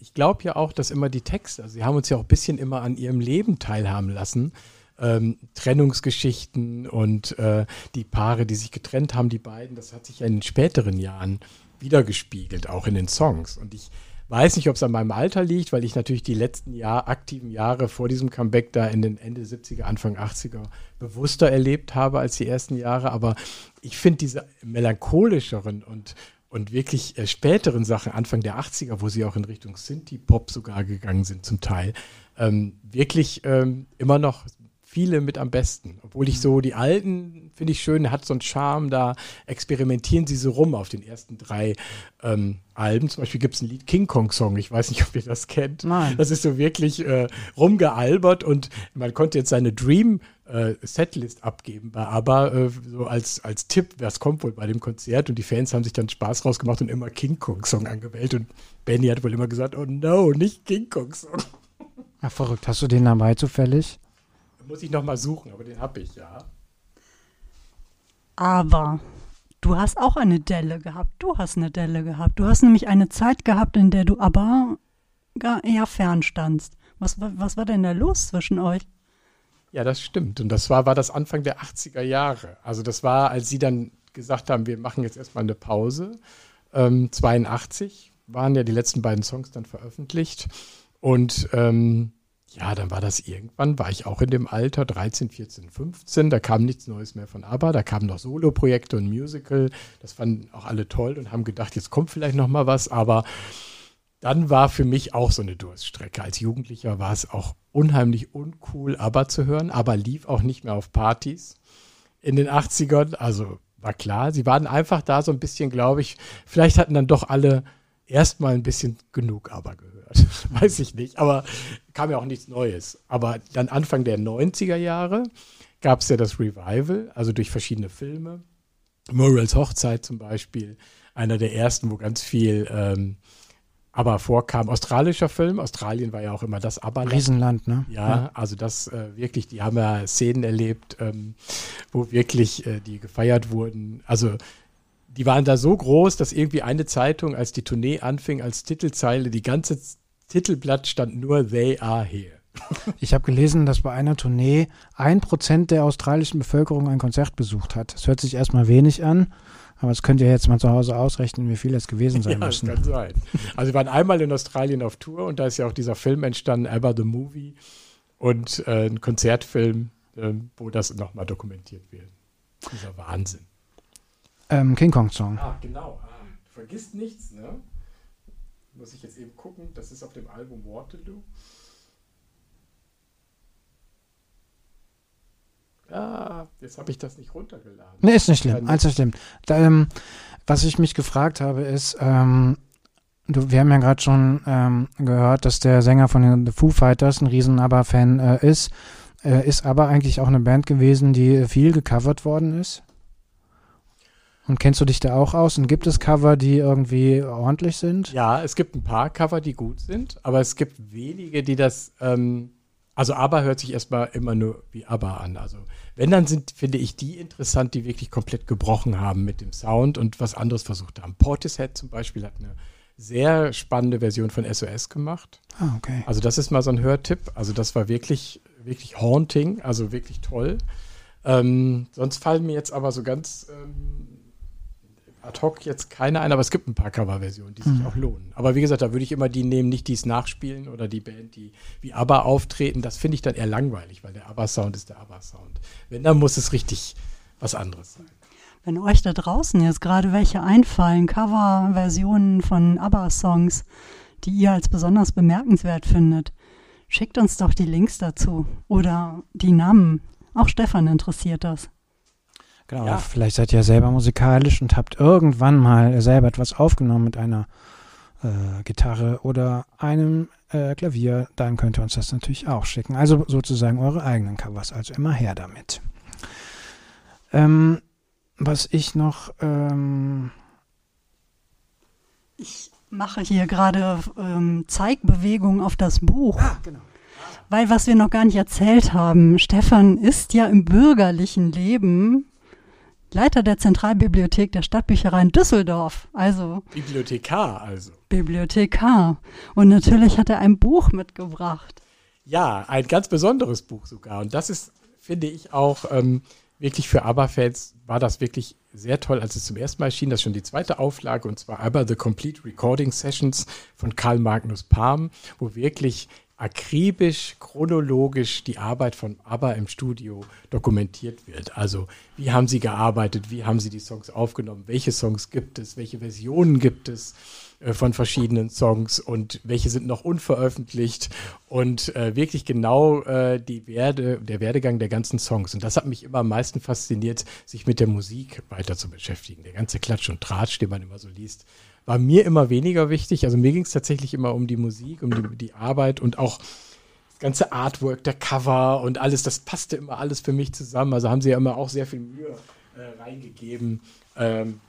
ich glaube ja auch, dass immer die Texte, also sie haben uns ja auch ein bisschen immer an ihrem Leben teilhaben lassen. Ähm, Trennungsgeschichten und äh, die Paare, die sich getrennt haben, die beiden, das hat sich ja in den späteren Jahren wiedergespiegelt, auch in den Songs. Und ich weiß nicht, ob es an meinem Alter liegt, weil ich natürlich die letzten Jahr, aktiven Jahre vor diesem Comeback da in den Ende 70er, Anfang 80er bewusster erlebt habe als die ersten Jahre. Aber ich finde diese melancholischeren und, und wirklich äh, späteren Sachen, Anfang der 80er, wo sie auch in Richtung Synthie-Pop sogar gegangen sind zum Teil, ähm, wirklich ähm, immer noch viele mit am besten. Obwohl ich so die alten finde ich schön, hat so einen Charme, da experimentieren sie so rum auf den ersten drei ähm, Alben. Zum Beispiel gibt es ein Lied King Kong Song, ich weiß nicht, ob ihr das kennt. Nein. Das ist so wirklich äh, rumgealbert und man konnte jetzt seine Dream äh, Setlist abgeben bei ABBA, äh, so als, als Tipp, was kommt wohl bei dem Konzert und die Fans haben sich dann Spaß rausgemacht und immer King Kong Song angewählt und Benny hat wohl immer gesagt, oh no, nicht King Kong Song. ja, verrückt. Hast du den dabei zufällig? Muss ich noch mal suchen, aber den habe ich, ja. Aber du hast auch eine Delle gehabt. Du hast eine Delle gehabt. Du hast nämlich eine Zeit gehabt, in der du aber gar eher fern standst. Was, war- was war denn da los zwischen euch? Ja, das stimmt. Und das war, war das Anfang der 80er Jahre. Also das war, als sie dann gesagt haben, wir machen jetzt erstmal eine Pause. Ähm, 82 waren ja die letzten beiden Songs dann veröffentlicht. Und ähm, ja, dann war das irgendwann, war ich auch in dem Alter, 13, 14, 15. Da kam nichts Neues mehr von ABBA. Da kamen noch Solo-Projekte und Musical. Das fanden auch alle toll und haben gedacht, jetzt kommt vielleicht noch mal was. Aber dann war für mich auch so eine Durststrecke. Als Jugendlicher war es auch unheimlich uncool, ABBA zu hören, aber lief auch nicht mehr auf Partys in den 80ern. Also war klar, sie waren einfach da so ein bisschen, glaube ich, vielleicht hatten dann doch alle erstmal ein bisschen genug ABBA gehört. Weiß ich nicht, aber kam ja auch nichts Neues. Aber dann Anfang der 90er Jahre gab es ja das Revival, also durch verschiedene Filme. Murrells Hochzeit zum Beispiel, einer der ersten, wo ganz viel ähm, aber vorkam. Australischer Film, Australien war ja auch immer das aber Riesenland, ne? ja, also das äh, wirklich, die haben ja Szenen erlebt, ähm, wo wirklich äh, die gefeiert wurden. Also die waren da so groß, dass irgendwie eine Zeitung, als die Tournee anfing, als Titelzeile, die ganze Titelblatt stand nur They are here. Ich habe gelesen, dass bei einer Tournee ein Prozent der australischen Bevölkerung ein Konzert besucht hat. Das hört sich erstmal wenig an, aber das könnt ihr jetzt mal zu Hause ausrechnen, wie viel es gewesen sein Ja, das müssen. kann sein. Also wir waren einmal in Australien auf Tour und da ist ja auch dieser Film entstanden, ABBA the Movie und äh, ein Konzertfilm, ähm, wo das nochmal dokumentiert wird. Dieser Wahnsinn. Ähm, King Kong Song. Ah, genau. Ah, du vergisst nichts, ne? Muss ich jetzt eben gucken. Das ist auf dem Album Waterloo. Ah, jetzt habe ich das nicht runtergeladen. Nee, ist nicht schlimm. Alles nicht schlimm. Da, ähm, was ich mich gefragt habe, ist, ähm, du, wir haben ja gerade schon ähm, gehört, dass der Sänger von den The Foo Fighters ein riesen ABBA-Fan äh, ist. Äh, ist ABBA eigentlich auch eine Band gewesen, die viel gecovert worden ist? Und kennst du dich da auch aus? Und gibt es Cover, die irgendwie ordentlich sind? Ja, es gibt ein paar Cover, die gut sind, aber es gibt wenige, die das, ähm, also ABBA hört sich erstmal immer nur wie ABBA an. Also wenn, dann sind, finde ich, die interessant, die wirklich komplett gebrochen haben mit dem Sound und was anderes versucht haben. Portishead zum Beispiel hat eine sehr spannende Version von SOS gemacht. Ah, okay. Also das ist mal so ein Hörtipp. Also das war wirklich, wirklich haunting, also wirklich toll. Ähm, sonst fallen mir jetzt aber so ganz ähm, ad hoc jetzt keine ein, aber es gibt ein paar Coverversionen, die sich Mhm. auch lohnen. Aber wie gesagt, da würde ich immer die nehmen, nicht die es nachspielen oder die Band, die wie ABBA auftreten. Das finde ich dann eher langweilig, weil der ABBA-Sound ist der ABBA-Sound. Wenn, dann muss es richtig was anderes sein. Wenn euch da draußen jetzt gerade welche einfallen, Coverversionen von ABBA-Songs, die ihr als besonders bemerkenswert findet, schickt uns doch die Links dazu oder die Namen. Auch Stefan interessiert das. Genau, Ja. vielleicht seid ihr selber musikalisch und habt irgendwann mal selber etwas aufgenommen mit einer äh, Gitarre oder einem äh, Klavier, dann könnt ihr uns das natürlich auch schicken. Also sozusagen eure eigenen Covers, also immer her damit. Ähm, was ich noch, ähm, Ich mache hier gerade ähm, Zeigbewegungen auf das Buch. genau. Weil was wir noch gar nicht erzählt haben, Stefan ist ja im bürgerlichen Leben Leiter der Zentralbibliothek der Stadtbücherei in Düsseldorf, also Bibliothekar also. Bibliothekar. Und natürlich hat er ein Buch mitgebracht. Ja, ein ganz besonderes Buch sogar. Und das ist, finde ich, auch ähm, wirklich für ABBA-Fans war das wirklich sehr toll, als es zum ersten Mal erschien. Das ist schon die zweite Auflage und zwar ABBA The Complete Recording Sessions von Karl Magnus Palm, wo wirklich akribisch, chronologisch die Arbeit von ABBA im Studio dokumentiert wird. Also wie haben sie gearbeitet, wie haben sie die Songs aufgenommen, welche Songs gibt es, welche Versionen gibt es äh, von verschiedenen Songs und welche sind noch unveröffentlicht und äh, wirklich genau äh, die Werde, der Werdegang der ganzen Songs. Und das hat mich immer am meisten fasziniert, sich mit der Musik weiter zu beschäftigen. Der ganze Klatsch und Tratsch, den man immer so liest, war mir immer weniger wichtig. Also mir ging es tatsächlich immer um die Musik, um die, die Arbeit und auch das ganze Artwork, der Cover und alles, das passte immer alles für mich zusammen. Also haben sie ja immer auch sehr viel Mühe äh, reingegeben, ähm,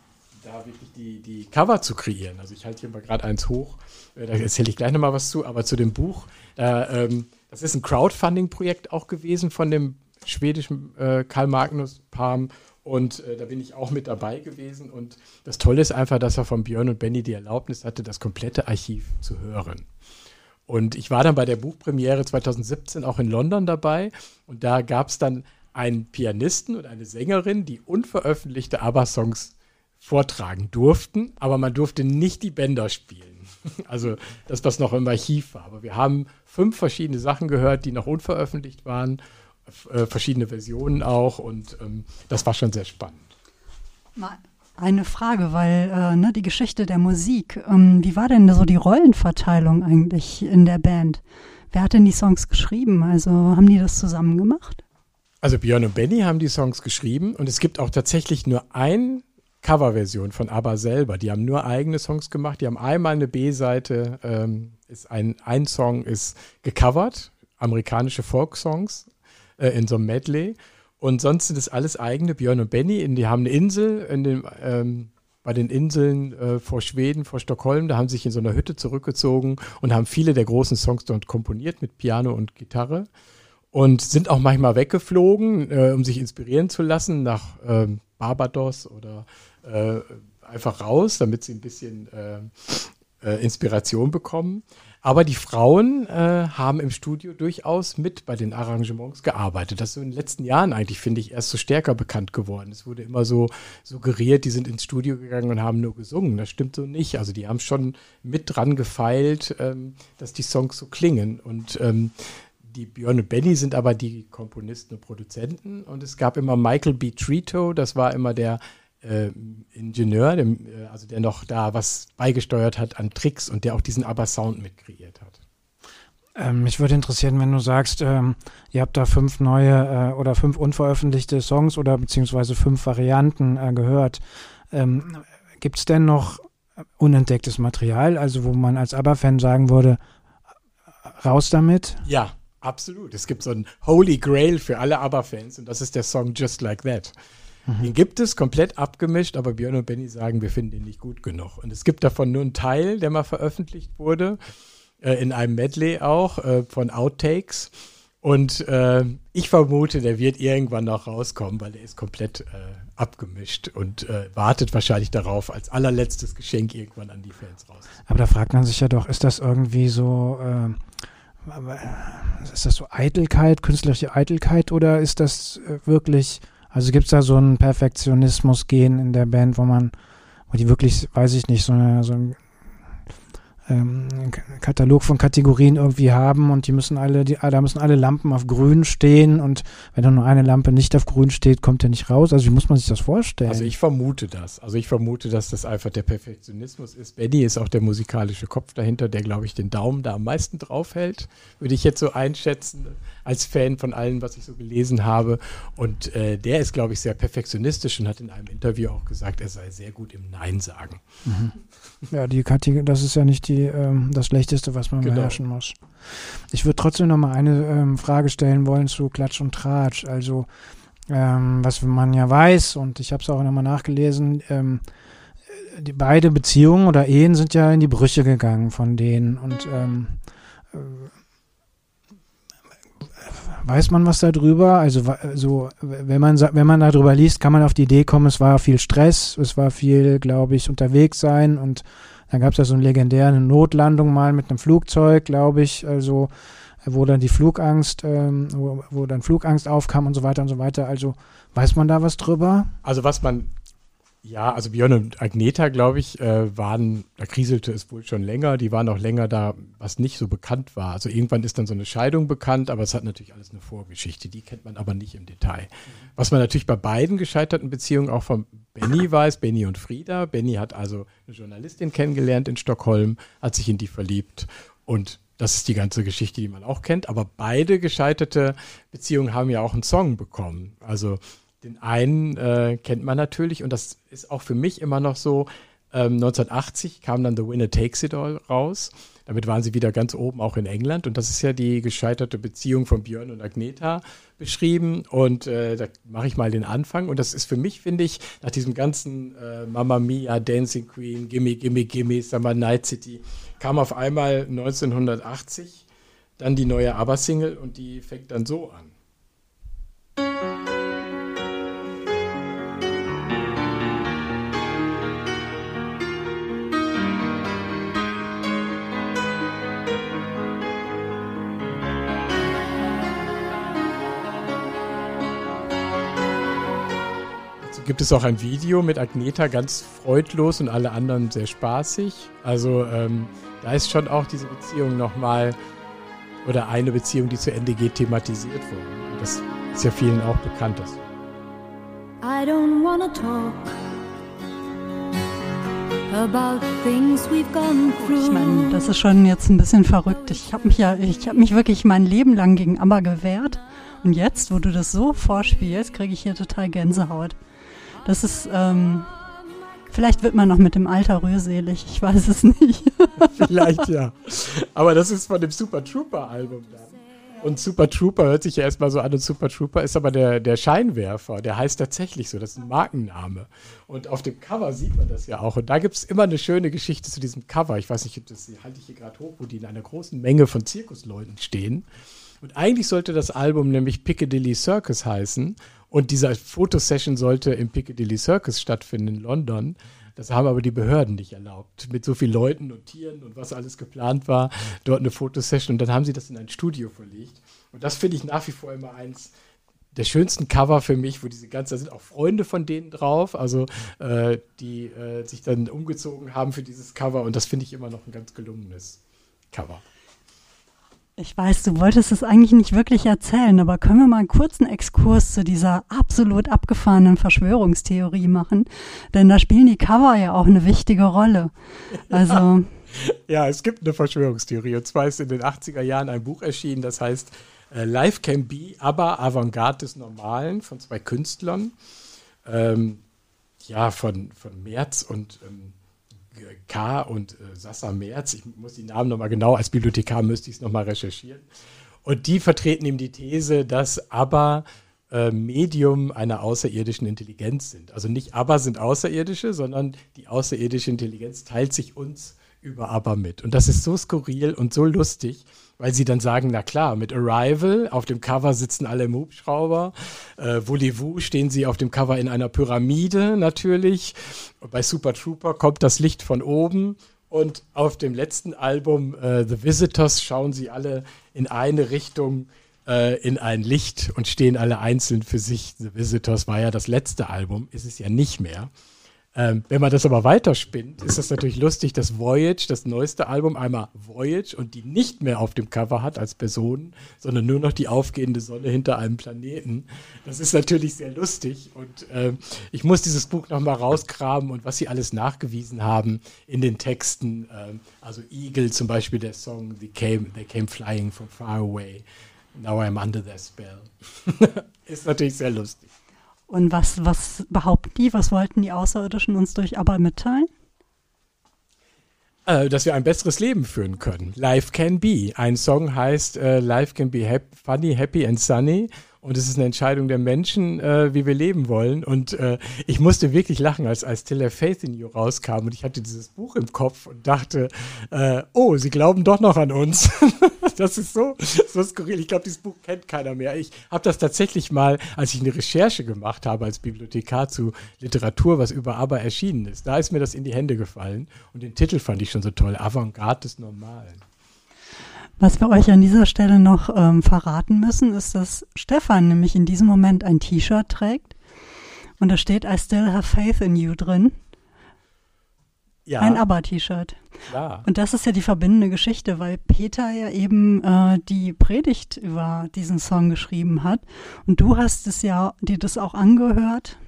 da wirklich die, die Cover zu kreieren. Also ich halte hier mal gerade eins hoch, äh, da erzähle ich gleich nochmal was zu, aber zu dem Buch, da, ähm, das ist ein Crowdfunding-Projekt auch gewesen von dem schwedischen äh, Karl Magnus Palm und äh, da bin ich auch mit dabei gewesen und das Tolle ist einfach, dass er von Björn und Benny die Erlaubnis hatte, das komplette Archiv zu hören. Und ich war dann bei der Buchpremiere 2017 auch in London dabei und da gab es dann einen Pianisten und eine Sängerin, die unveröffentlichte ABBA-Songs vortragen durften, aber man durfte nicht die Bänder spielen. Also das, was noch im Archiv war. Aber wir haben fünf verschiedene Sachen gehört, die noch unveröffentlicht waren, äh, verschiedene Versionen auch und ähm, das war schon sehr spannend. Mal eine Frage, weil äh, ne, die Geschichte der Musik, ähm, wie war denn so die Rollenverteilung eigentlich in der Band? Wer hat denn die Songs geschrieben? Also haben die das zusammen gemacht? Also Björn und Benny haben die Songs geschrieben und es gibt auch tatsächlich nur ein Coverversion von ABBA selber. Die haben nur eigene Songs gemacht. Die haben einmal eine B-Seite, ähm, ist ein, ein Song ist gecovert, amerikanische Folksongs äh, in so einem Medley. Und sonst sind es alles eigene. Björn und Benny, in, die haben eine Insel in den, ähm, bei den Inseln äh, vor Schweden, vor Stockholm. Da haben sie sich in so einer Hütte zurückgezogen und haben viele der großen Songs dort komponiert mit Piano und Gitarre und sind auch manchmal weggeflogen, äh, um sich inspirieren zu lassen nach ähm, Barbados oder äh, einfach raus, damit sie ein bisschen äh, äh, Inspiration bekommen. Aber die Frauen äh, haben im Studio durchaus mit bei den Arrangements gearbeitet. Das ist so in den letzten Jahren eigentlich, finde ich, erst so stärker bekannt geworden. Es wurde immer so suggeriert, die sind ins Studio gegangen und haben nur gesungen. Das stimmt so nicht. Also die haben schon mit dran gefeilt, ähm, dass die Songs so klingen. Und ähm, die Björn und Benny sind aber die Komponisten und Produzenten. Und es gab immer Michael B. Trito, das war immer der äh, Ingenieur, der, äh, also der noch da was beigesteuert hat an Tricks und der auch diesen ABBA-Sound mit kreiert hat. Ähm, mich würde interessieren, wenn du sagst, ähm, ihr habt da fünf neue äh, oder fünf unveröffentlichte Songs oder beziehungsweise fünf Varianten äh, gehört. Ähm, Gibt es denn noch unentdecktes Material, also wo man als ABBA-Fan sagen würde, raus damit? Ja, absolut. Es gibt so einen Holy Grail für alle ABBA-Fans und das ist der Song Just Like That. Den gibt es komplett abgemischt, aber Björn und Benny sagen, wir finden den nicht gut genug. Und es gibt davon nur einen Teil, der mal veröffentlicht wurde, äh, in einem Medley auch, äh, von Outtakes. Und äh, ich vermute, der wird irgendwann noch rauskommen, weil er ist komplett äh, abgemischt und äh, wartet wahrscheinlich darauf, als allerletztes Geschenk irgendwann an die Fans raus. Aber da fragt man sich ja doch, ist das irgendwie so, äh, ist das so Eitelkeit, künstlerische Eitelkeit oder ist das äh, wirklich, also gibt es da so einen Perfektionismus-Gen in der Band, wo man, wo die wirklich, weiß ich nicht, so, eine, so ein ähm, Katalog von Kategorien irgendwie haben und die müssen alle, die, da müssen alle Lampen auf grün stehen und wenn dann nur eine Lampe nicht auf grün steht, kommt der nicht raus. Also wie muss man sich das vorstellen? Also ich vermute das. Also ich vermute, dass das einfach der Perfektionismus ist. Benny ist auch der musikalische Kopf dahinter, der, glaube ich, den Daumen da am meisten drauf hält, würde ich jetzt so einschätzen, als Fan von allem, was ich so gelesen habe. Und äh, der ist, glaube ich, sehr perfektionistisch und hat in einem Interview auch gesagt, er sei sehr gut im Nein sagen. Ja, die Kategorie, das ist ja nicht die, ähm, das Schlechteste, was man Genau. beherrschen muss. Ich würde trotzdem noch mal eine ähm, Frage stellen wollen zu Klatsch und Tratsch. Also, ähm, was man ja weiß, und ich habe es auch nochmal nachgelesen, ähm, die beide Beziehungen oder Ehen sind ja in die Brüche gegangen von denen. Und ähm, äh, weiß man was darüber? Also wa- so, wenn man wenn man darüber liest, kann man auf die Idee kommen, es war viel Stress, es war viel, glaube ich, unterwegs sein und dann gab es ja so eine legendäre Notlandung mal mit einem Flugzeug, glaube ich, also wo dann die Flugangst, ähm, wo, wo dann Flugangst aufkam und so weiter und so weiter. Also weiß man da was drüber? Also was man, ja, also Björn und Agneta, glaube ich, äh, waren, da kriselte es wohl schon länger, die waren auch länger da, was nicht so bekannt war. Also irgendwann ist dann so eine Scheidung bekannt, aber es hat natürlich alles eine Vorgeschichte, die kennt man aber nicht im Detail. Was man natürlich bei beiden gescheiterten Beziehungen auch von Benny weiß, Benny und Frieda. Benny hat also eine Journalistin kennengelernt in Stockholm, hat sich in die verliebt und das ist die ganze Geschichte, die man auch kennt. Aber beide gescheiterte Beziehungen haben ja auch einen Song bekommen. Also den einen äh, kennt man natürlich und das ist auch für mich immer noch so. Ähm, 1980 kam dann The Winner Takes It All raus. Damit waren sie wieder ganz oben auch in England und das ist ja die gescheiterte Beziehung von Björn und Agneta beschrieben und äh, da mache ich mal den Anfang und das ist für mich, finde ich, nach diesem ganzen äh, Mamma Mia, Dancing Queen, Gimme, Gimme, Gimme, Summer Night City, kam auf einmal 1980 dann die neue ABBA-Single und die fängt dann so an. Gibt es auch ein Video mit Agneta ganz freudlos und alle anderen sehr spaßig. Also ähm, da ist schon auch diese Beziehung nochmal oder eine Beziehung, die zu Ende geht, thematisiert worden. Und das ist ja vielen auch bekannt. Das. I don't wanna talk about things we've gone through. Ich meine, das ist schon jetzt ein bisschen verrückt. Ich habe mich ja, ich habe mich wirklich mein Leben lang gegen ABBA gewehrt. Und jetzt, wo du das so vorspielst, kriege ich hier total Gänsehaut. Das ist, ähm, vielleicht wird man noch mit dem Alter rührselig. Ich weiß es nicht. Vielleicht ja. Aber das ist von dem Super Trooper Album dann. Und Super Trooper hört sich ja erstmal so an und Super Trooper ist aber der, der Scheinwerfer. Der heißt tatsächlich so. Das ist ein Markenname. Und auf dem Cover sieht man das ja auch. Und da gibt es immer eine schöne Geschichte zu diesem Cover. Ich weiß nicht, das halte ich hier gerade hoch, wo die in einer großen Menge von Zirkusleuten stehen. Und eigentlich sollte das Album nämlich Piccadilly Circus heißen. Und diese Fotosession sollte im Piccadilly Circus stattfinden in London. Das haben aber die Behörden nicht erlaubt. Mit so vielen Leuten und Tieren und was alles geplant war, dort eine Fotosession. Und dann haben sie das in ein Studio verlegt. Und das finde ich nach wie vor immer eins der schönsten Cover für mich, wo diese ganzen, da sind auch Freunde von denen drauf, also äh, die äh, sich dann umgezogen haben für dieses Cover. Und das finde ich immer noch ein ganz gelungenes Cover. Ich weiß, du wolltest es eigentlich nicht wirklich erzählen, aber können wir mal einen kurzen Exkurs zu dieser absolut abgefahrenen Verschwörungstheorie machen? Denn da spielen die Cover ja auch eine wichtige Rolle. Also, Ja, es gibt eine Verschwörungstheorie. Und zwar ist in den 80er Jahren ein Buch erschienen, das heißt äh, Life Can Be, aber Avantgarde des Normalen von zwei Künstlern. Ähm, ja, von, von Merz und ähm, K. und äh, Sassa Merz. Ich muss die Namen nochmal genau, als Bibliothekar müsste ich es nochmal recherchieren. Und die vertreten eben die These, dass ABBA äh, Medium einer außerirdischen Intelligenz sind. Also nicht aber sind Außerirdische, sondern die außerirdische Intelligenz teilt sich uns über aber mit. Und das ist so skurril und so lustig, weil sie dann sagen, na klar, mit Arrival, auf dem Cover sitzen alle im Hubschrauber, äh, Voulez-vous stehen sie auf dem Cover in einer Pyramide natürlich, bei Super Trooper kommt das Licht von oben und auf dem letzten Album äh, The Visitors schauen sie alle in eine Richtung äh, in ein Licht und stehen alle einzeln für sich. The Visitors war ja das letzte Album, ist es ja nicht mehr. Ähm, wenn man das aber weiterspinnt, ist das natürlich lustig, dass Voyage, das neueste Album, einmal Voyage und die nicht mehr auf dem Cover hat als Personen, sondern nur noch die aufgehende Sonne hinter einem Planeten. Das ist natürlich sehr lustig und ähm, ich muss dieses Buch nochmal rausgraben und was sie alles nachgewiesen haben in den Texten. Ähm, also Eagle zum Beispiel, der Song They Came, They Came Flying from Far Away. Now I'm under their spell. ist natürlich sehr lustig. Und was, was behaupten die? Was wollten die Außerirdischen uns durch aber mitteilen? Äh, dass wir ein besseres Leben führen können. Life can be. Ein Song heißt äh, Life can be hap funny, happy and sunny. Und es ist eine Entscheidung der Menschen, äh, wie wir leben wollen. Und äh, ich musste wirklich lachen, als Still Have Faith in You rauskam. Und ich hatte dieses Buch im Kopf und dachte, äh, oh, sie glauben doch noch an uns. das ist so, so skurril. Ich glaube, dieses Buch kennt keiner mehr. Ich habe das tatsächlich mal, als ich eine Recherche gemacht habe als Bibliothekar zu Literatur, was über Aber erschienen ist. Da ist mir das in die Hände gefallen. Und den Titel fand ich schon so toll. Avantgarde des Normalen. Was wir euch an dieser Stelle noch ähm, verraten müssen, ist, dass Stefan nämlich in diesem Moment ein T-Shirt trägt und da steht I still have faith in you drin. Ja, Ein ABBA-T-Shirt. klar. Und das ist ja die verbindende Geschichte, weil Peter ja eben äh, die Predigt über diesen Song geschrieben hat. Und du hast es ja dir das auch angehört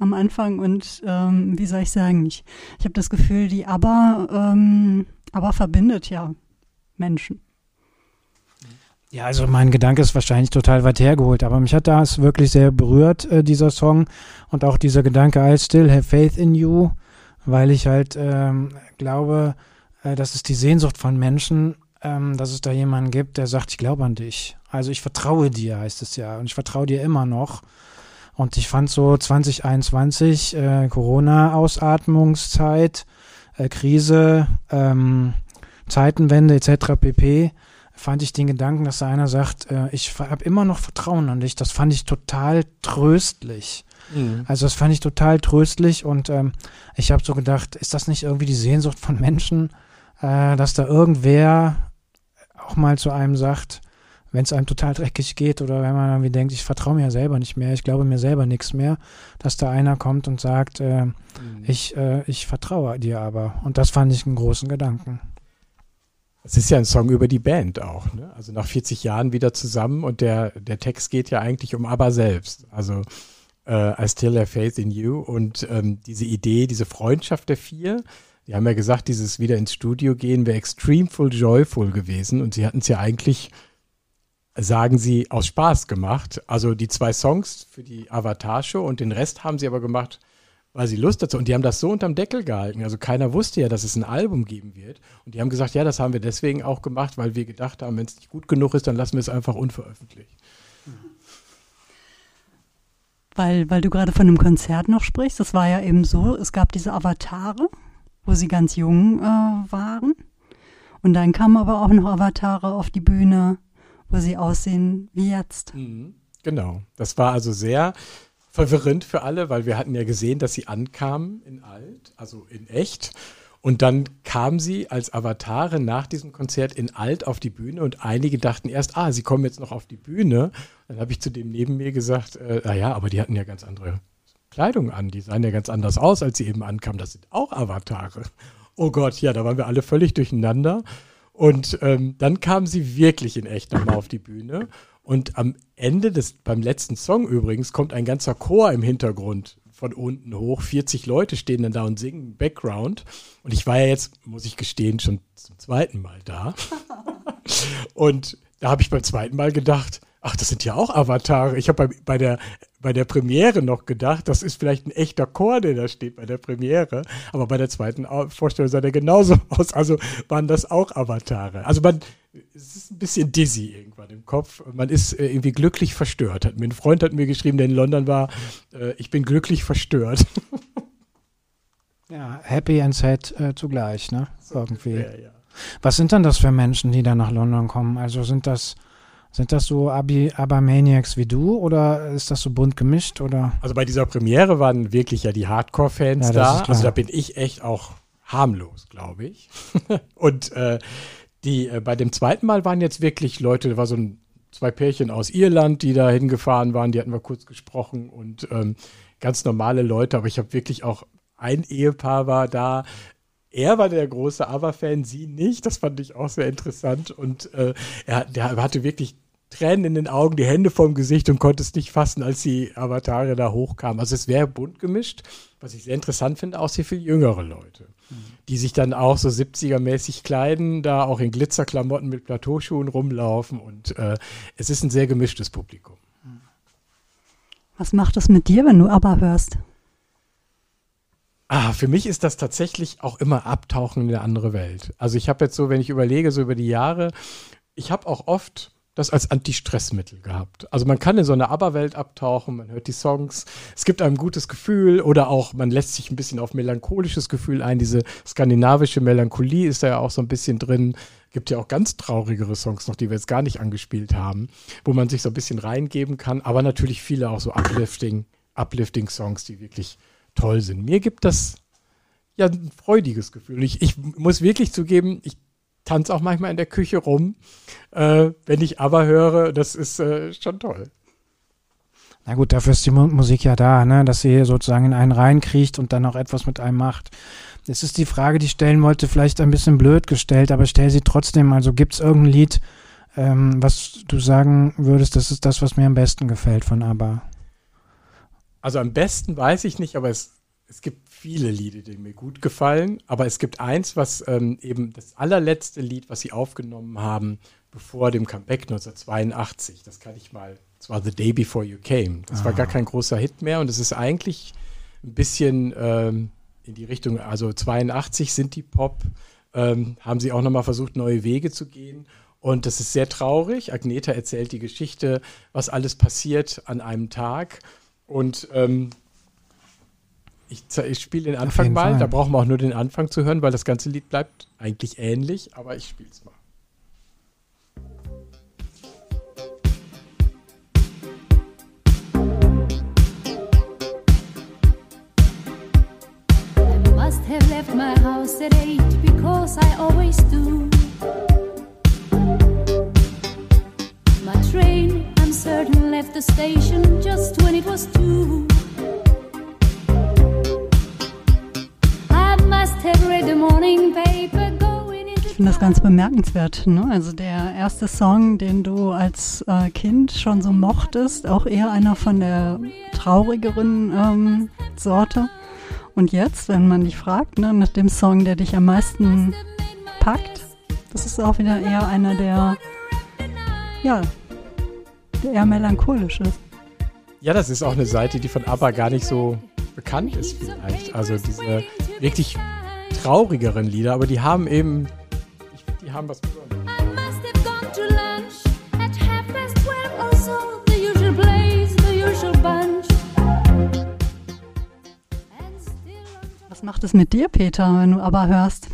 am Anfang und ähm, wie soll ich sagen, ich, ich habe das Gefühl, die ABBA, ähm, ABBA verbindet ja Menschen. Ja, also mein Gedanke ist wahrscheinlich total weit hergeholt, aber mich hat das wirklich sehr berührt, äh, dieser Song und auch dieser Gedanke, I still have faith in you, weil ich halt ähm, glaube, äh, das ist die Sehnsucht von Menschen, ähm, dass es da jemanden gibt, der sagt, ich glaube an dich. Also ich vertraue dir, heißt es ja, und ich vertraue dir immer noch. Und ich fand so 2021, äh, Corona-Ausatmungszeit, äh, Krise, ähm, Zeitenwende etc. pp fand ich den Gedanken, dass da einer sagt, äh, ich habe immer noch Vertrauen an dich, das fand ich total tröstlich. Also das fand ich total tröstlich und ähm, ich habe so gedacht, ist das nicht irgendwie die Sehnsucht von Menschen, äh, dass da irgendwer auch mal zu einem sagt, wenn es einem total dreckig geht oder wenn man irgendwie denkt, ich vertraue mir ja selber nicht mehr, ich glaube mir selber nichts mehr, dass da einer kommt und sagt, äh, ich, äh, ich vertraue dir aber. Und das fand ich einen großen Gedanken. Es ist ja ein Song über die Band auch. Ne? Also nach 40 Jahren wieder zusammen und der, der Text geht ja eigentlich um ABBA selbst. Also äh, I still have faith in you und ähm, diese Idee, diese Freundschaft der vier, die haben ja gesagt, dieses wieder ins Studio gehen wäre extremeful joyful gewesen und sie hatten es ja eigentlich, sagen sie, aus Spaß gemacht. Also die zwei Songs für die Avatar-Show und den Rest haben sie aber gemacht, weil sie Lust dazu und die haben das so unterm Deckel gehalten. Also keiner wusste ja, dass es ein Album geben wird. Und die haben gesagt, ja, das haben wir deswegen auch gemacht, weil wir gedacht haben, wenn es nicht gut genug ist, dann lassen wir es einfach unveröffentlicht. Weil, weil du gerade von einem Konzert noch sprichst, das war ja eben so, es gab diese Avatare, wo sie ganz jung äh, waren. Und dann kamen aber auch noch Avatare auf die Bühne, wo sie aussehen wie jetzt. Mhm. Genau. Das war also sehr verwirrend für alle, weil wir hatten ja gesehen, dass sie ankamen in alt, also in echt. Und dann kamen sie als Avatare nach diesem Konzert in alt auf die Bühne und einige dachten erst, ah, sie kommen jetzt noch auf die Bühne. Dann habe ich zu dem neben mir gesagt, äh, naja, aber die hatten ja ganz andere Kleidung an, die sahen ja ganz anders aus, als sie eben ankamen. Das sind auch Avatare. Oh Gott, ja, da waren wir alle völlig durcheinander. Und ähm, dann kamen sie wirklich in echt nochmal auf die Bühne. Und am Ende des, beim letzten Song übrigens, kommt ein ganzer Chor im Hintergrund von unten hoch. 40 Leute stehen dann da und singen im Background. Und ich war ja jetzt, muss ich gestehen, schon zum zweiten Mal da. und da habe ich beim zweiten Mal gedacht, ach, das sind ja auch Avatare. Ich habe bei, bei, der, bei der Premiere noch gedacht, das ist vielleicht ein echter Chor, der da steht bei der Premiere. Aber bei der zweiten Vorstellung sah der genauso aus. Also waren das auch Avatare. Also man, es ist ein bisschen dizzy irgendwann im Kopf. Man ist äh, irgendwie glücklich verstört. Hat ein Freund hat mir geschrieben, der in London war, äh, ich bin glücklich verstört. Ja, happy and sad äh, zugleich, ne? Irgendwie. Ja, ja. Was sind denn das für Menschen, die da nach London kommen? Also sind das, sind das so Abi, Abermaniacs wie du oder ist das so bunt gemischt oder? Also bei dieser Premiere waren wirklich ja die Hardcore-Fans Ja, da. Also da bin ich echt auch harmlos, glaube ich. Und äh, die äh, bei dem zweiten Mal waren jetzt wirklich Leute, da war so ein zwei Pärchen aus Irland, die da hingefahren waren, die hatten wir kurz gesprochen und ähm, ganz normale Leute, aber ich habe wirklich auch ein Ehepaar war da. Er war der große ABBA-Fan, sie nicht. Das fand ich auch sehr interessant. Und äh, er, der hatte wirklich Tränen in den Augen, die Hände vorm Gesicht und konnte es nicht fassen, als die Avatare da hochkamen. Also es wäre bunt gemischt. Was ich sehr interessant finde, auch sehr viel jüngere Leute, die sich dann auch so 70er-mäßig kleiden, da auch in Glitzerklamotten mit Plateauschuhen rumlaufen. Und äh, es ist ein sehr gemischtes Publikum. Was macht es mit dir, wenn du aber hörst? Ah, für mich ist das tatsächlich auch immer Abtauchen in eine andere Welt. Also ich habe jetzt so, wenn ich überlege, so über die Jahre, ich habe auch oft das als Anti-Stress-Mittel gehabt. Also man kann in so eine Aberwelt abtauchen, man hört die Songs, es gibt einem ein gutes Gefühl oder auch man lässt sich ein bisschen auf melancholisches Gefühl ein. Diese skandinavische Melancholie ist da ja auch so ein bisschen drin. Gibt ja auch ganz traurigere Songs noch, die wir jetzt gar nicht angespielt haben, wo man sich so ein bisschen reingeben kann, aber natürlich viele auch so uplifting, uplifting Songs, die wirklich toll sind. Mir gibt das ja ein freudiges Gefühl. Ich, ich muss wirklich zugeben, ich tanze auch manchmal in der Küche rum, äh, wenn ich aber höre, das ist äh, schon toll. Na gut, dafür ist die Mu Musik ja da, ne? dass sie sozusagen in einen reinkriecht und dann auch etwas mit einem macht. Es ist die Frage, die ich stellen wollte, vielleicht ein bisschen blöd gestellt, aber stell sie trotzdem. Also gibt es irgendein Lied, ähm, was du sagen würdest, das ist das, was mir am besten gefällt von ABBA? Also am besten weiß ich nicht, aber es, es gibt viele Lieder, die mir gut gefallen. Aber es gibt eins, was ähm, eben das allerletzte Lied, was sie aufgenommen haben, bevor dem Comeback 1982. Das kann ich mal. Das war The Day Before You Came. Das war gar kein großer Hit mehr und es ist eigentlich ein bisschen ähm, in die Richtung, also 82 sind die Pop, ähm, haben sie auch nochmal versucht, neue Wege zu gehen. Und das ist sehr traurig. Agneta erzählt die Geschichte, was alles passiert an einem Tag. Und ähm, ich, ich spiele den Anfang mal. Fall. Da brauchen wir auch nur den Anfang zu hören, weil das ganze Lied bleibt eigentlich ähnlich, aber ich spiele es mal. I must have left my house at eight because I always do. My train, I'm certain, left the station just when it was two. Ich finde das ganz bemerkenswert. Ne? Also der erste Song, den du als äh, Kind schon so mochtest, auch eher einer von der traurigeren ähm, Sorte. Und jetzt, wenn man dich fragt, ne, nach dem Song, der dich am meisten packt, das ist auch wieder eher einer, der, ja, der eher melancholisch ist. Ja, das ist auch eine Seite, die von ABBA gar nicht so bekannt ist vielleicht. Also diese wirklich traurigeren Lieder, aber die haben eben, ich finde, die haben was Besonderes. Was macht es mit dir, Peter, wenn du aber hörst?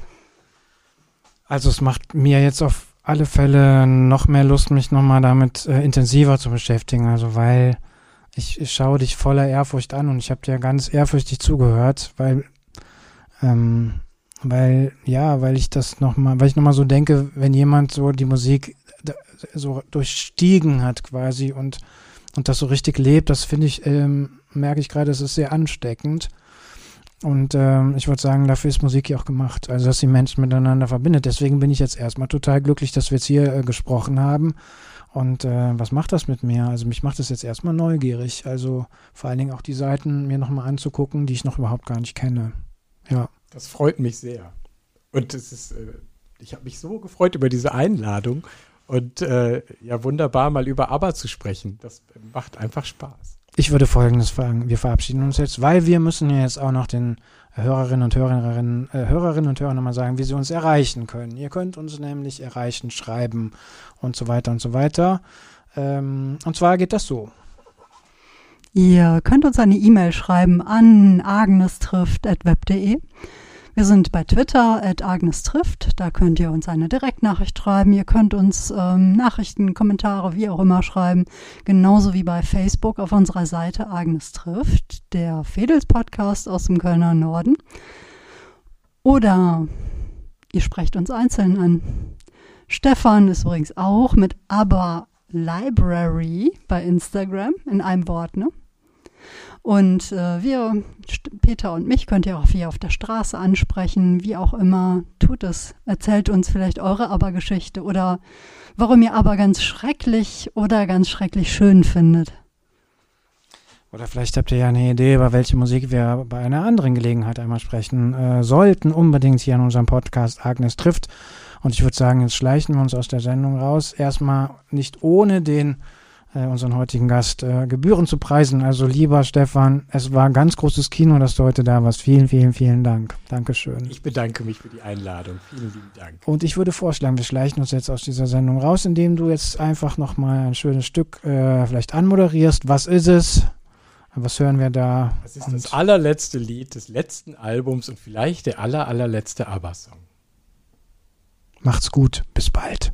Also es macht mir jetzt auf alle Fälle noch mehr Lust, mich nochmal damit äh, intensiver zu beschäftigen. Also weil ich, ich schaue dich voller Ehrfurcht an und ich habe dir ganz ehrfürchtig zugehört, weil ähm, weil ja, weil ich das nochmal, weil ich nochmal so denke, wenn jemand so die Musik so durchstiegen hat quasi und und das so richtig lebt, das finde ich, ähm, merke ich gerade, es ist sehr ansteckend. Und ähm, ich würde sagen, dafür ist Musik ja auch gemacht, also dass sie Menschen miteinander verbindet. Deswegen bin ich jetzt erstmal total glücklich, dass wir jetzt hier äh, gesprochen haben. Und äh, was macht das mit mir? Also mich macht das jetzt erstmal neugierig. Also vor allen Dingen auch die Seiten mir nochmal anzugucken, die ich noch überhaupt gar nicht kenne. Ja. Das freut mich sehr. Und es ist, äh, ich habe mich so gefreut über diese Einladung und äh, ja, wunderbar mal über ABBA zu sprechen. Das macht einfach Spaß. ich würde Folgendes fragen. Wir verabschieden uns jetzt, weil wir müssen ja jetzt auch noch den Hörerinnen und Hörerinnen, äh, Hörerinnen und Hörern nochmal sagen, wie sie uns erreichen können. Ihr könnt uns nämlich erreichen, schreiben und so weiter und so weiter. Ähm, und zwar geht das so. Ihr könnt uns eine E-Mail schreiben an agnestrifft.web.de. Wir sind bei Twitter at agnestrifft. Da könnt ihr uns eine Direktnachricht schreiben. Ihr könnt uns ähm, Nachrichten, Kommentare, wie auch immer schreiben. Genauso wie bei Facebook auf unserer Seite Agnes trifft, der Fedels Podcast aus dem Kölner Norden. Oder ihr sprecht uns einzeln an. Stefan ist übrigens auch mit Aber Library bei Instagram in einem Wort, ne? Und äh, wir, Peter und mich, könnt ihr auch hier auf der Straße ansprechen, wie auch immer. Tut es. Erzählt uns vielleicht eure Aber-Geschichte oder warum ihr Aber ganz schrecklich oder ganz schrecklich schön findet. Oder vielleicht habt ihr ja eine Idee, über welche Musik wir bei einer anderen Gelegenheit einmal sprechen äh, sollten. Unbedingt hier in unserem Podcast Agnes trifft. Und ich würde sagen, jetzt schleichen wir uns aus der Sendung raus. Erstmal nicht ohne den äh, unseren heutigen Gast äh, Gebühren zu preisen. Also lieber Stefan, es war ein ganz großes Kino, dass du heute da warst. Vielen, vielen, vielen Dank. Dankeschön. Ich bedanke mich für die Einladung. Vielen lieben Dank. Und ich würde vorschlagen, wir schleichen uns jetzt aus dieser Sendung raus, indem du jetzt einfach nochmal ein schönes Stück äh, vielleicht anmoderierst. Was ist es? Was hören wir da? Das ist Und das allerletzte Lied des letzten Albums und vielleicht der aller, allerletzte ABBA-Song. macht's gut. Bis bald.